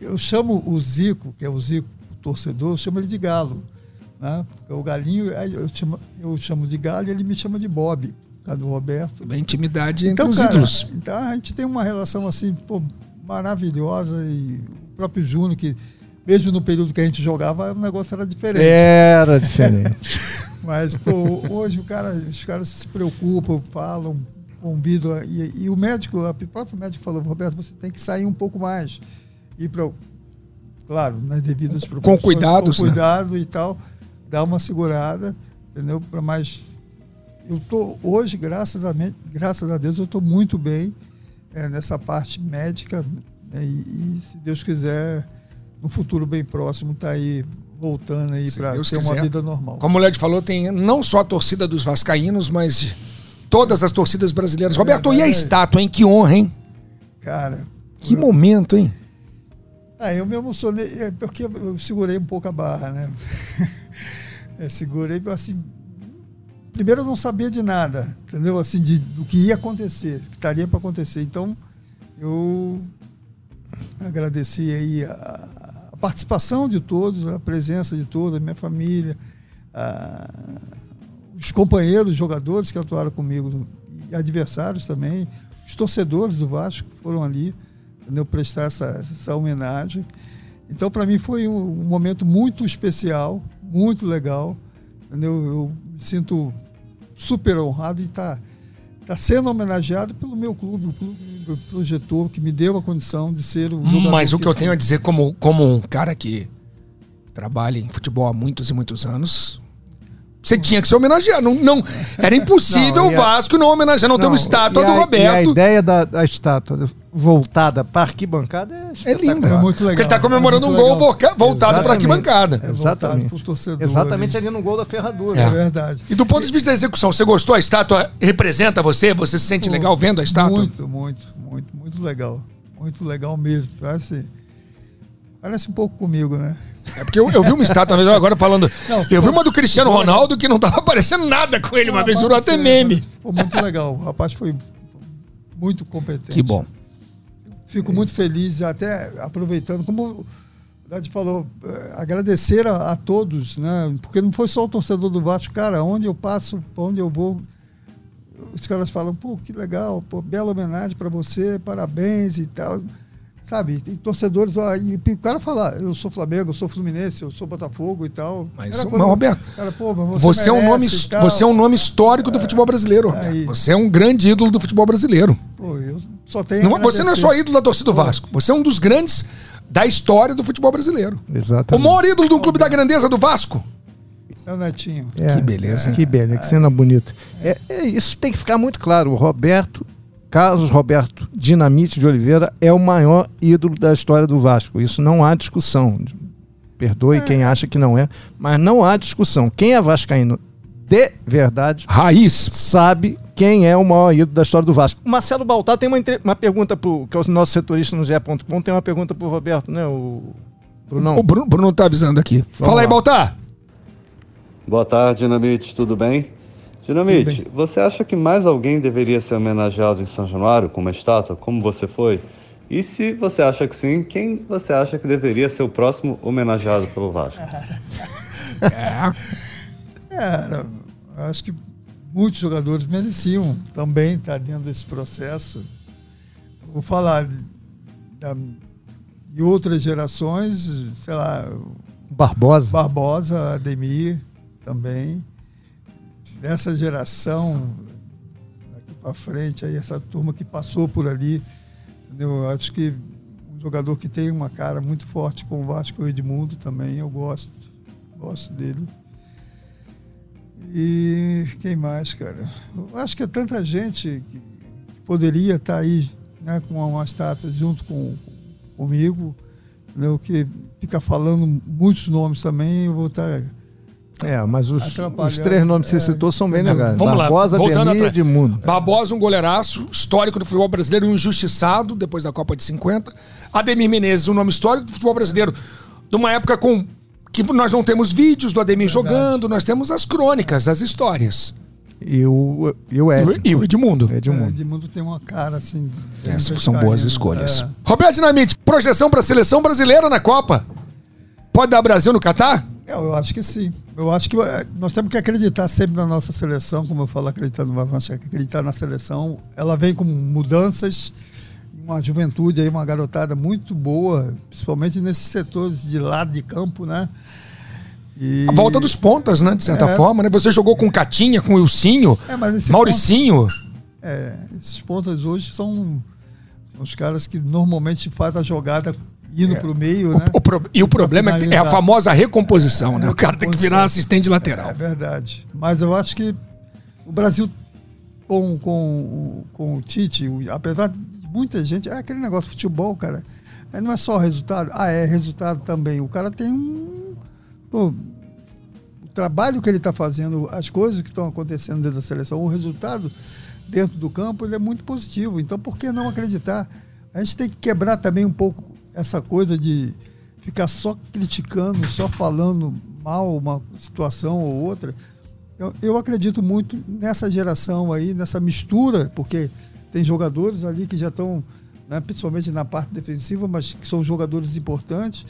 Eu chamo o Zico, que é o Zico o torcedor, eu chamo ele de Galo. Né? O Galinho, eu chamo, eu chamo de Galo e ele me chama de Bob a do Roberto. A intimidade entre então, os cara, ídolos. Então a gente tem uma relação assim, pô, maravilhosa e o próprio Júnior, que mesmo no período que a gente jogava, o negócio era diferente. Era diferente. Mas, pô, hoje o cara, os caras se preocupam, falam, convidam. E, e o médico, o próprio médico falou, Roberto, você tem que sair um pouco mais. Ir para claro, nas devidas proporções. Com cuidado, Com cuidado e tal. Dar uma segurada, entendeu? Para mais eu tô hoje, graças a, graças a Deus, eu estou muito bem é, nessa parte médica né, e, e, se Deus quiser, no futuro bem próximo, tá aí voltando aí para ter quiser. uma vida normal. Como o Led falou, tem não só a torcida dos vascaínos, mas todas as torcidas brasileiras. É, Roberto, é, e a estátua, hein? Que honra, hein? Cara. Que eu... momento, hein? Ah, eu me emocionei, é, porque eu segurei um pouco a barra, né? é, segurei, assim, primeiro eu não sabia de nada, entendeu? Assim, de, do que ia acontecer, que estaria para acontecer. Então, eu agradeci aí a, participação de todos, a presença de todos, a minha família, a, os companheiros, jogadores que atuaram comigo, e adversários também, os torcedores do Vasco foram ali, entendeu? Prestar essa, essa homenagem. Então, para mim, foi um, um momento muito especial, muito legal. Eu me sinto super honrado de estar tá, tá sendo homenageado pelo meu clube, o clube me projetou, que me deu a condição de ser o jogador. Mas o que, que eu tenho a dizer como, como um cara que trabalha em futebol há muitos e muitos anos, você tinha que ser homenageado. Não, não, era impossível o Vasco não homenagear, não, não ter uma estátua do Roberto. E a ideia da, da estátua voltada para arquibancada é, é linda. É muito legal. Porque ele está comemorando é um gol legal. voltado para arquibancada. É Exatamente. Exatamente ali. ali. no gol da ferradura. É. é. verdade. E do ponto de vista da execução, você gostou? A estátua representa você? Você se sente Pô, legal vendo a estátua? Muito, muito, muito, muito legal. Muito legal mesmo. Parece, parece um pouco comigo, né? É porque eu, eu vi uma estátua uma vez agora falando. Não, eu vi uma do Cristiano Ronaldo que não tava aparecendo nada com ele, uma vez virou até meme. Foi muito legal. O rapaz foi muito competente. Que bom. Fico muito feliz, até aproveitando, como o Dade falou, eh, agradecer a, a, todos, né? Porque não foi só o torcedor do Vasco, cara, onde eu passo, onde eu vou, os caras falam, pô, que legal, pô, bela homenagem para você, parabéns e tal. Sabe, tem torcedores, ó, e o cara fala, eu sou Flamengo, eu sou Fluminense, eu sou Botafogo e tal. Mas, mas Roberto, cara, pô, mas você, você é um nome, você é um nome histórico do futebol brasileiro. Aí. Você é um grande ídolo do futebol brasileiro. Pô, eu só tenho não, Você não é só ídolo da torcida do Vasco, você é um dos grandes da história do futebol brasileiro. Exatamente. O maior ídolo do clube da grandeza do Vasco. Seu Netinho. É, que beleza. É, que beleza, que cena bonita. É, é, isso tem que ficar muito claro. O Roberto Carlos Roberto Dinamite de Oliveira é o maior ídolo da história do Vasco. Isso não há discussão. Perdoe é. quem acha que não é, mas não há discussão. Quem é vascaíno de verdade, raiz, sabe quem é o maior ídolo da história do Vasco. O Marcelo Baltar tem uma, uma pergunta pro que é o nosso setorista no GE.com, tem uma pergunta pro Roberto, né, o Brunão. O Bruno, Bruno tá avisando aqui. Vamos Fala lá. aí, Baltar. Boa tarde, Dinamite, tudo bem? Dinamite, você acha que mais alguém deveria ser homenageado em São Januário com uma estátua, como você foi? E se você acha que sim, quem você acha que deveria ser o próximo homenageado pelo Vasco? é, acho que muitos jogadores mereciam também estar dentro desse processo. Vou falar de, da- de outras gerações, sei lá, Barbosa. Barbosa, Ademir também. Dessa geração, daqui para frente, aí, essa turma que passou por ali, entendeu? Eu acho que um jogador que tem uma cara muito forte com o Vasco e o Edmundo também, eu gosto. Gosto dele. E quem mais, cara? Eu acho que é tanta gente que poderia estar aí né, com uma estátua junto com, comigo, entendeu? que fica falando muitos nomes também, eu vou estar É, mas os, Atrapalhando. os três nomes que você É. citou são bem legais. Vamos lá, Barbosa, voltando Ademir e atrás. Edmundo. Barbosa, um goleiraço, histórico do futebol brasileiro, um injustiçado depois da Copa de 50. Ademir Menezes, um nome histórico do futebol brasileiro, de uma época com que nós não temos vídeos do Ademir jogando, nós temos as crônicas, as histórias. E o, e o Ed. E o Edmundo. É, Edmundo. Edmundo tem uma cara assim. muito são boas escolhas. é. Roberto Dinamite, projeção para a seleção brasileira na Copa. Pode dar Brasil no Catar? Eu acho que sim. Eu acho que é, nós temos que acreditar sempre na nossa seleção, como eu falo, acreditando, mas acho que acreditar na seleção. Ela vem com mudanças, uma juventude aí, uma garotada muito boa, principalmente nesses setores de lado de campo, né? E- A volta dos pontas, né? De certa É. forma, né? Você jogou com Catinha, com Ilcinho, É, Mauricinho. É, esses pontas hoje são os caras que normalmente fazem a jogada indo para o meio, né? O pro- E o problema é, é a famosa recomposição, né? É, O cara tem que virar assistente lateral. É verdade. Mas eu acho que o Brasil, com, com, com o Tite, apesar de muita gente. É aquele negócio de futebol, cara. é, Não é só resultado. Ah, é resultado também. O cara tem um. pô, o trabalho que ele está fazendo, as coisas que estão acontecendo dentro da seleção, o resultado dentro do campo, ele é muito positivo. Então, por que não acreditar? A gente tem que quebrar também um pouco essa coisa de ficar só criticando, só falando mal uma situação ou outra. Eu, eu acredito muito nessa geração aí, nessa mistura, porque tem jogadores ali que já estão, né, principalmente na parte defensiva, mas que são jogadores importantes.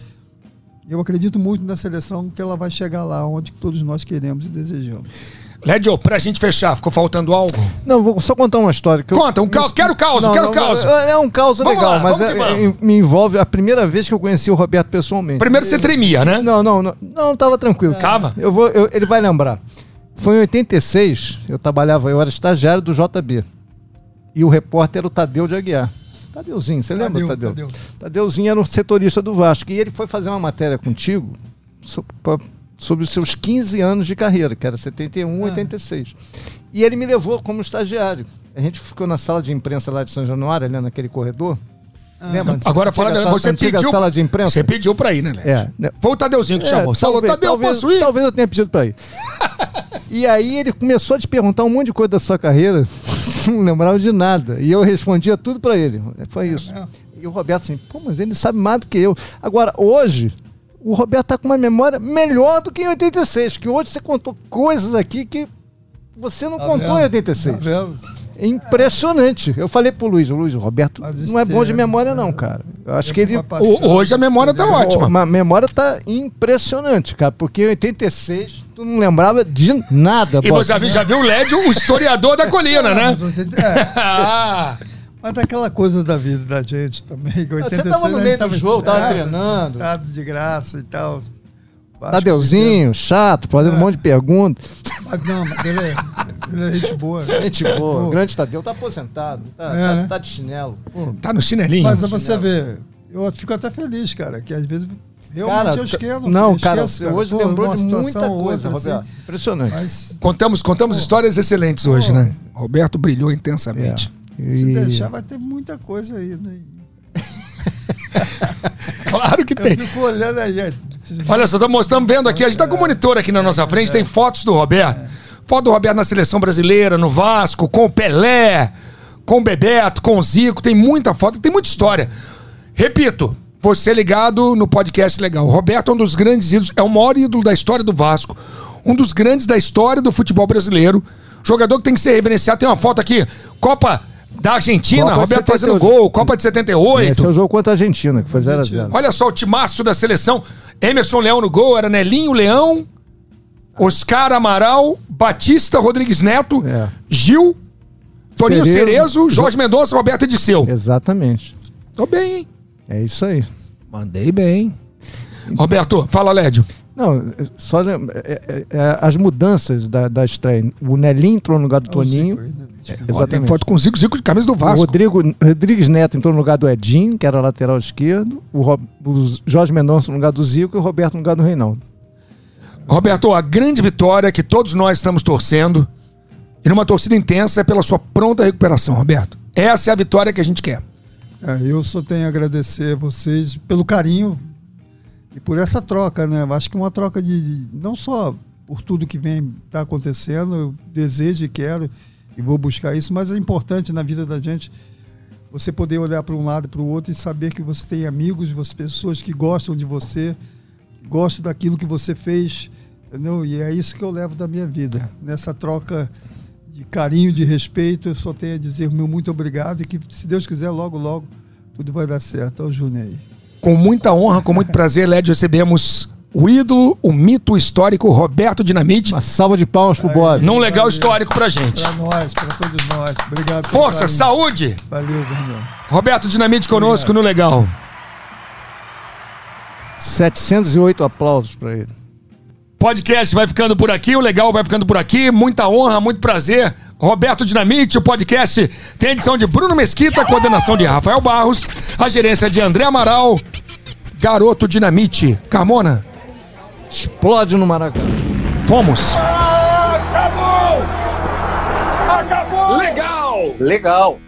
Eu acredito muito na seleção que ela vai chegar lá onde todos nós queremos e desejamos. Lédio, pra gente fechar, ficou faltando algo? Não, vou só contar uma história. Que eu- Conta, um ca- quero caos, Não, quero não, caos. É é um caos Vamos legal, lá, mas é- é- me envolve a primeira vez que eu conheci o Roberto pessoalmente. Primeiro você tremia, né? Não, não, não, não, tava tranquilo. Tava? Eu vou, eu- ele vai lembrar. Foi em 86, eu trabalhava, eu era estagiário do JB. E o repórter era o Tadeu de Aguiar. Tadeuzinho, você lembra, Tadeu, Tadeu? Tadeu. Tadeuzinho era o setorista do Vasco. E ele foi fazer uma matéria contigo sobre os seus 15 anos de carreira, que era 71, Ah. 86. E ele me levou como estagiário. A gente ficou na sala de imprensa lá de São Januário, ali naquele corredor. Lembra? Agora fala, sala- você antiga pediu. sala de imprensa. Você pediu pra ir, né, Lédio? É, né? Foi o Tadeuzinho que É, chamou. Você falou, talvez- Tadeu, talvez, posso ir? Talvez eu tenha pedido pra ir. e aí ele começou a te perguntar um monte de coisa da sua carreira, não lembrava de nada. E eu respondia tudo pra ele. Foi isso. E o Roberto assim, pô, mas ele sabe mais do que eu. Agora, hoje, o Roberto tá com uma memória melhor do que em 86, que hoje você contou coisas aqui que você não Tá contou vendo? em 86. Tá vendo? É impressionante. Eu falei pro Luiz, o Luiz, o Roberto não é bom de tem- memória não, cara. Eu acho que ele... O- hoje a memória tá ótima. A memória tá impressionante, cara, porque em 86 tu não lembrava de nada. E você já viu, já viu o Lédio, o historiador da colina, né? Mas, você- é, Ah, mas daquela coisa da vida da gente também. que Você 86 tava no a gente meio do jogo, tava estudando, treinando. Estado de graça e tal. Tadeuzinho, chato, fazendo um monte de perguntas. Mas não, mas ele é, ele é gente boa. Gente boa, Pô. grande Tadeu, tá aposentado, tá, É, tá- né? tá de chinelo. tá no chinelinho. Mas você vê, eu fico até feliz, cara, que às vezes realmente Cara, eu esqueço. não, eu cara, esqueço, você hoje Pô, lembrou de muita coisa, outra, assim, Roberto. Impressionante. Mas Contamos, contamos histórias excelentes hoje, Pô. né? Roberto brilhou intensamente. se E- deixar vai ter muita coisa aí, né? Claro que Eu tem. fico olhando aí. ó. Olha só, estamos mostrando, vendo aqui, a gente tá com o monitor aqui na nossa frente, tem fotos do Roberto. Foto do Roberto na seleção brasileira, no Vasco, com o Pelé, com o Bebeto, com o Zico, tem muita foto, tem muita história. Repito, você ligado no podcast legal. O Roberto é um dos grandes ídolos, é o maior ídolo da história do Vasco, um dos grandes da história do futebol brasileiro. Jogador que tem que ser reverenciado. Tem uma foto aqui, Copa da Argentina, Copa Roberto fazendo 78. gol, Copa de 78. Esse é o jogo contra a Argentina, que foi 0x0. Olha só o timaço da seleção. Emerson Leão no gol, era Nelinho Leão, Oscar Amaral, Batista Rodrigues Neto, É. Gil, Toninho Cerezo, Cerezo, Jorge Mendonça, Roberto Ediceu. Exatamente. Tô bem, hein? É isso aí. Mandei bem. Roberto, fala, Lédio. Não, é- só lem- é- é- é as mudanças da, da estreia. O Nelinho entrou no lugar do Toninho. É, Ó, tem exatamente. foto com o Zico, Zico de camisa do O Vasco. Rodrigo Rodrigues Neto entrou no lugar do Edinho, que era lateral esquerdo. O, Ro- o Jorge Mendonça no lugar do Zico e o Roberto no lugar do Reinaldo. Roberto, a grande vitória que todos nós estamos torcendo, e numa torcida intensa, é pela sua pronta recuperação, Roberto. Essa é a vitória que a gente quer. É, eu só tenho a agradecer a vocês pelo carinho e por essa troca, né? Acho que uma troca de não só por tudo que vem tá acontecendo, eu desejo e quero e vou buscar isso, mas é importante na vida da gente você poder olhar para um lado e para o outro e saber que você tem amigos, você pessoas que gostam de você, gostam daquilo que você fez, entendeu? E é isso que eu levo da minha vida. Nessa troca de carinho, de respeito, eu só tenho a dizer meu muito obrigado e que, se Deus quiser, logo, logo, tudo vai dar certo. Olha o Júnior aí. Com muita honra, com muito prazer, Lédio, recebemos o ídolo, o mito histórico Roberto Dinamite. Uma salva de palmas pro Bob. Num legal histórico pra gente. Para nós, para todos nós. Obrigado. Força, carinho. saúde! Valeu, Brandão. Roberto Dinamite conosco no Legal. 708 aplausos para ele. Podcast vai ficando por aqui, o Legal vai ficando por aqui. Muita honra, muito prazer. Roberto Dinamite, o podcast tem a edição de Bruno Mesquita, coordenação de Rafael Barros, a gerência de André Amaral, Garoto Dinamite. Carmona, Explode no Maracanã. fomos. Acabou! Acabou! Legal! Legal.